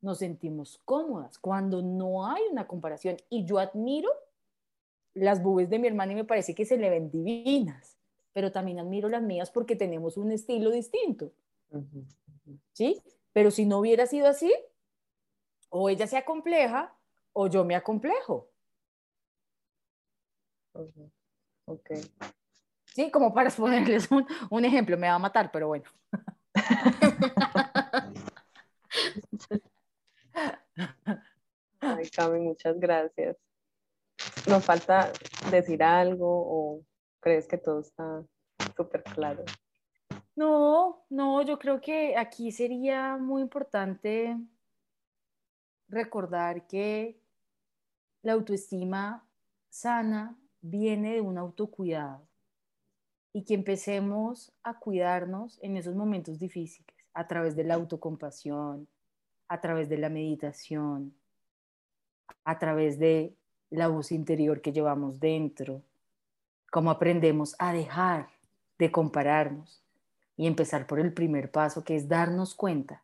nos sentimos cómodas cuando no hay una comparación. Y yo admiro las bubes de mi hermana y me parece que se le ven divinas, pero también admiro las mías porque tenemos un estilo distinto. ¿Sí? Pero si no hubiera sido así, o ella se acompleja o yo me acomplejo. Ok. Sí, como para ponerles un, un ejemplo, me va a matar, pero bueno. Ay, Cami, muchas gracias. ¿Nos falta decir algo o crees que todo está súper claro? No, no, yo creo que aquí sería muy importante recordar que la autoestima sana viene de un autocuidado y que empecemos a cuidarnos en esos momentos difíciles a través de la autocompasión, a través de la meditación, a través de la voz interior que llevamos dentro, cómo aprendemos a dejar de compararnos y empezar por el primer paso que es darnos cuenta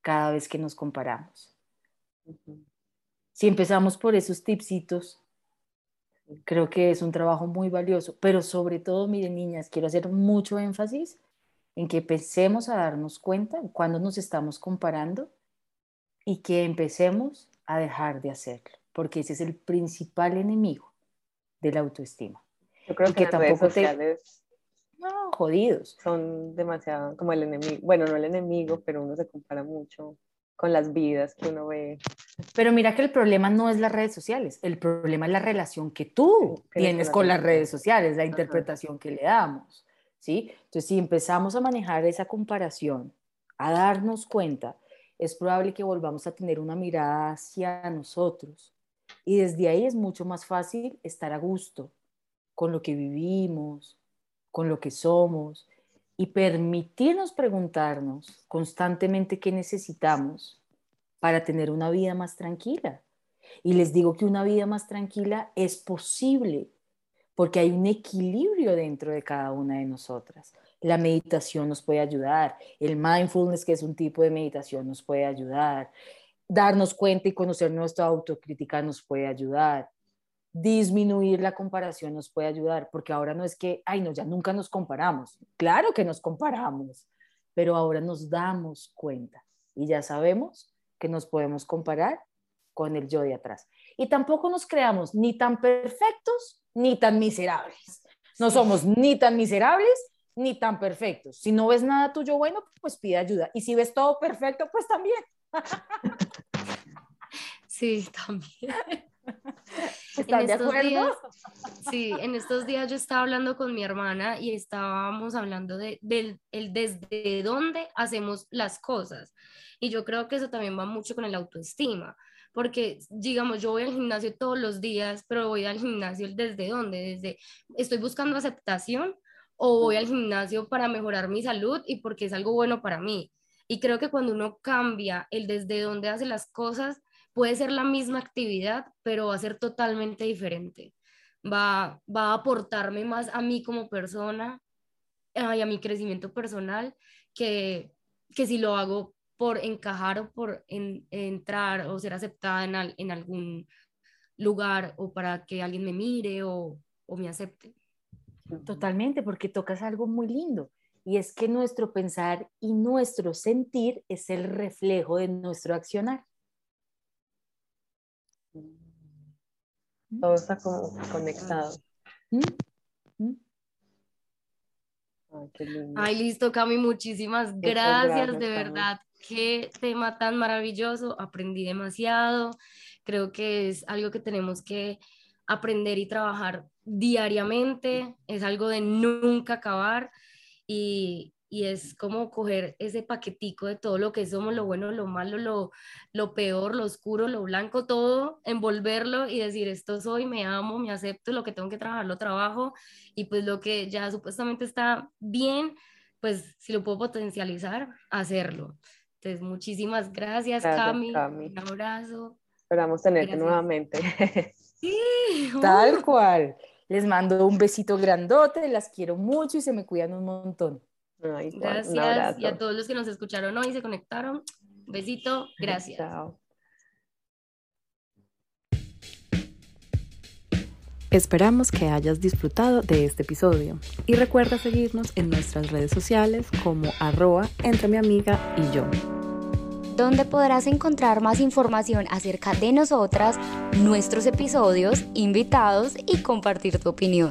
cada vez que nos comparamos. Si empezamos por esos tipsitos, Creo que es un trabajo muy valioso, pero sobre todo, miren niñas, quiero hacer mucho énfasis en que empecemos a darnos cuenta cuando nos estamos comparando y que empecemos a dejar de hacerlo, porque ese es el principal enemigo de la autoestima. Yo creo que, las redes sociales no, jodidos. Son demasiado como el enemigo, bueno, no el enemigo, pero uno se compara mucho con las vidas que uno ve. Pero mira que el problema no es las redes sociales, el problema es la relación que tú tienes con las redes sociales, la interpretación que le damos, ¿sí? Entonces, si empezamos a manejar esa comparación, a darnos cuenta, es probable que volvamos a tener una mirada hacia nosotros. Y desde ahí es mucho más fácil estar a gusto con lo que vivimos, con lo que somos, y permitirnos preguntarnos constantemente qué necesitamos para tener una vida más tranquila. Y les digo que una vida más tranquila es posible porque hay un equilibrio dentro de cada una de nosotras. La meditación nos puede ayudar, el mindfulness, que es un tipo de meditación, nos puede ayudar, darnos cuenta y conocer nuestra autocrítica nos puede ayudar, disminuir la comparación nos puede ayudar, porque ahora no es que, ay, no, ya nunca nos comparamos. Claro que nos comparamos, pero ahora nos damos cuenta y ya sabemos que nos podemos comparar con el yo de atrás. Y tampoco nos creamos ni tan perfectos ni tan miserables. No somos ni tan miserables ni tan perfectos. Si no ves nada tuyo bueno, pues pide ayuda. Y si ves todo perfecto, pues también. Sí, también. ¿Estás de acuerdo? sí, en estos días yo estaba hablando con mi hermana y estábamos hablando de, del el desde dónde hacemos las cosas. Y yo creo que eso también va mucho con el autoestima porque digamos, yo voy al gimnasio todos los días, pero voy al gimnasio desde dónde, desde estoy buscando aceptación o voy al gimnasio para mejorar mi salud y porque es algo bueno para mí. Y creo que cuando uno cambia el desde dónde hace las cosas, puede ser la misma actividad, pero va a ser totalmente diferente. Va, va a aportarme más a mí como persona y a mi crecimiento personal que, que si lo hago por encajar o por entrar o ser aceptada en, en, algún lugar o para que alguien me mire o, o me acepte. Totalmente, porque tocas algo muy lindo y es que nuestro pensar y nuestro sentir es el reflejo de nuestro accionar. Todo está como conectado. ¿Mm? ¿Mm? Ay, listo, Cami, muchísimas gracias, de verdad. Qué tema tan maravilloso, aprendí demasiado. Creo que es algo que tenemos que aprender y trabajar diariamente, es algo de nunca acabar y, y es como coger ese paquetico de todo lo que somos, lo bueno, lo malo, lo, lo peor, lo oscuro, lo blanco, todo, envolverlo y decir, esto soy, me amo, me acepto, lo que tengo que trabajar, lo trabajo, y pues lo que ya supuestamente está bien, pues si lo puedo potencializar, hacerlo. Entonces, muchísimas gracias, Cami. Un abrazo. Esperamos tenerte nuevamente. Sí. Tal cual. Les mando un besito grandote, las quiero mucho y se me cuidan un montón. Gracias. Y a todos los que nos escucharon hoy y se conectaron. besito. Gracias. Esperamos que hayas disfrutado de este episodio y recuerda seguirnos en nuestras redes sociales como arroba entre mi amiga y yo. Donde podrás encontrar más información acerca de nosotras, nuestros episodios, invitados y compartir tu opinión.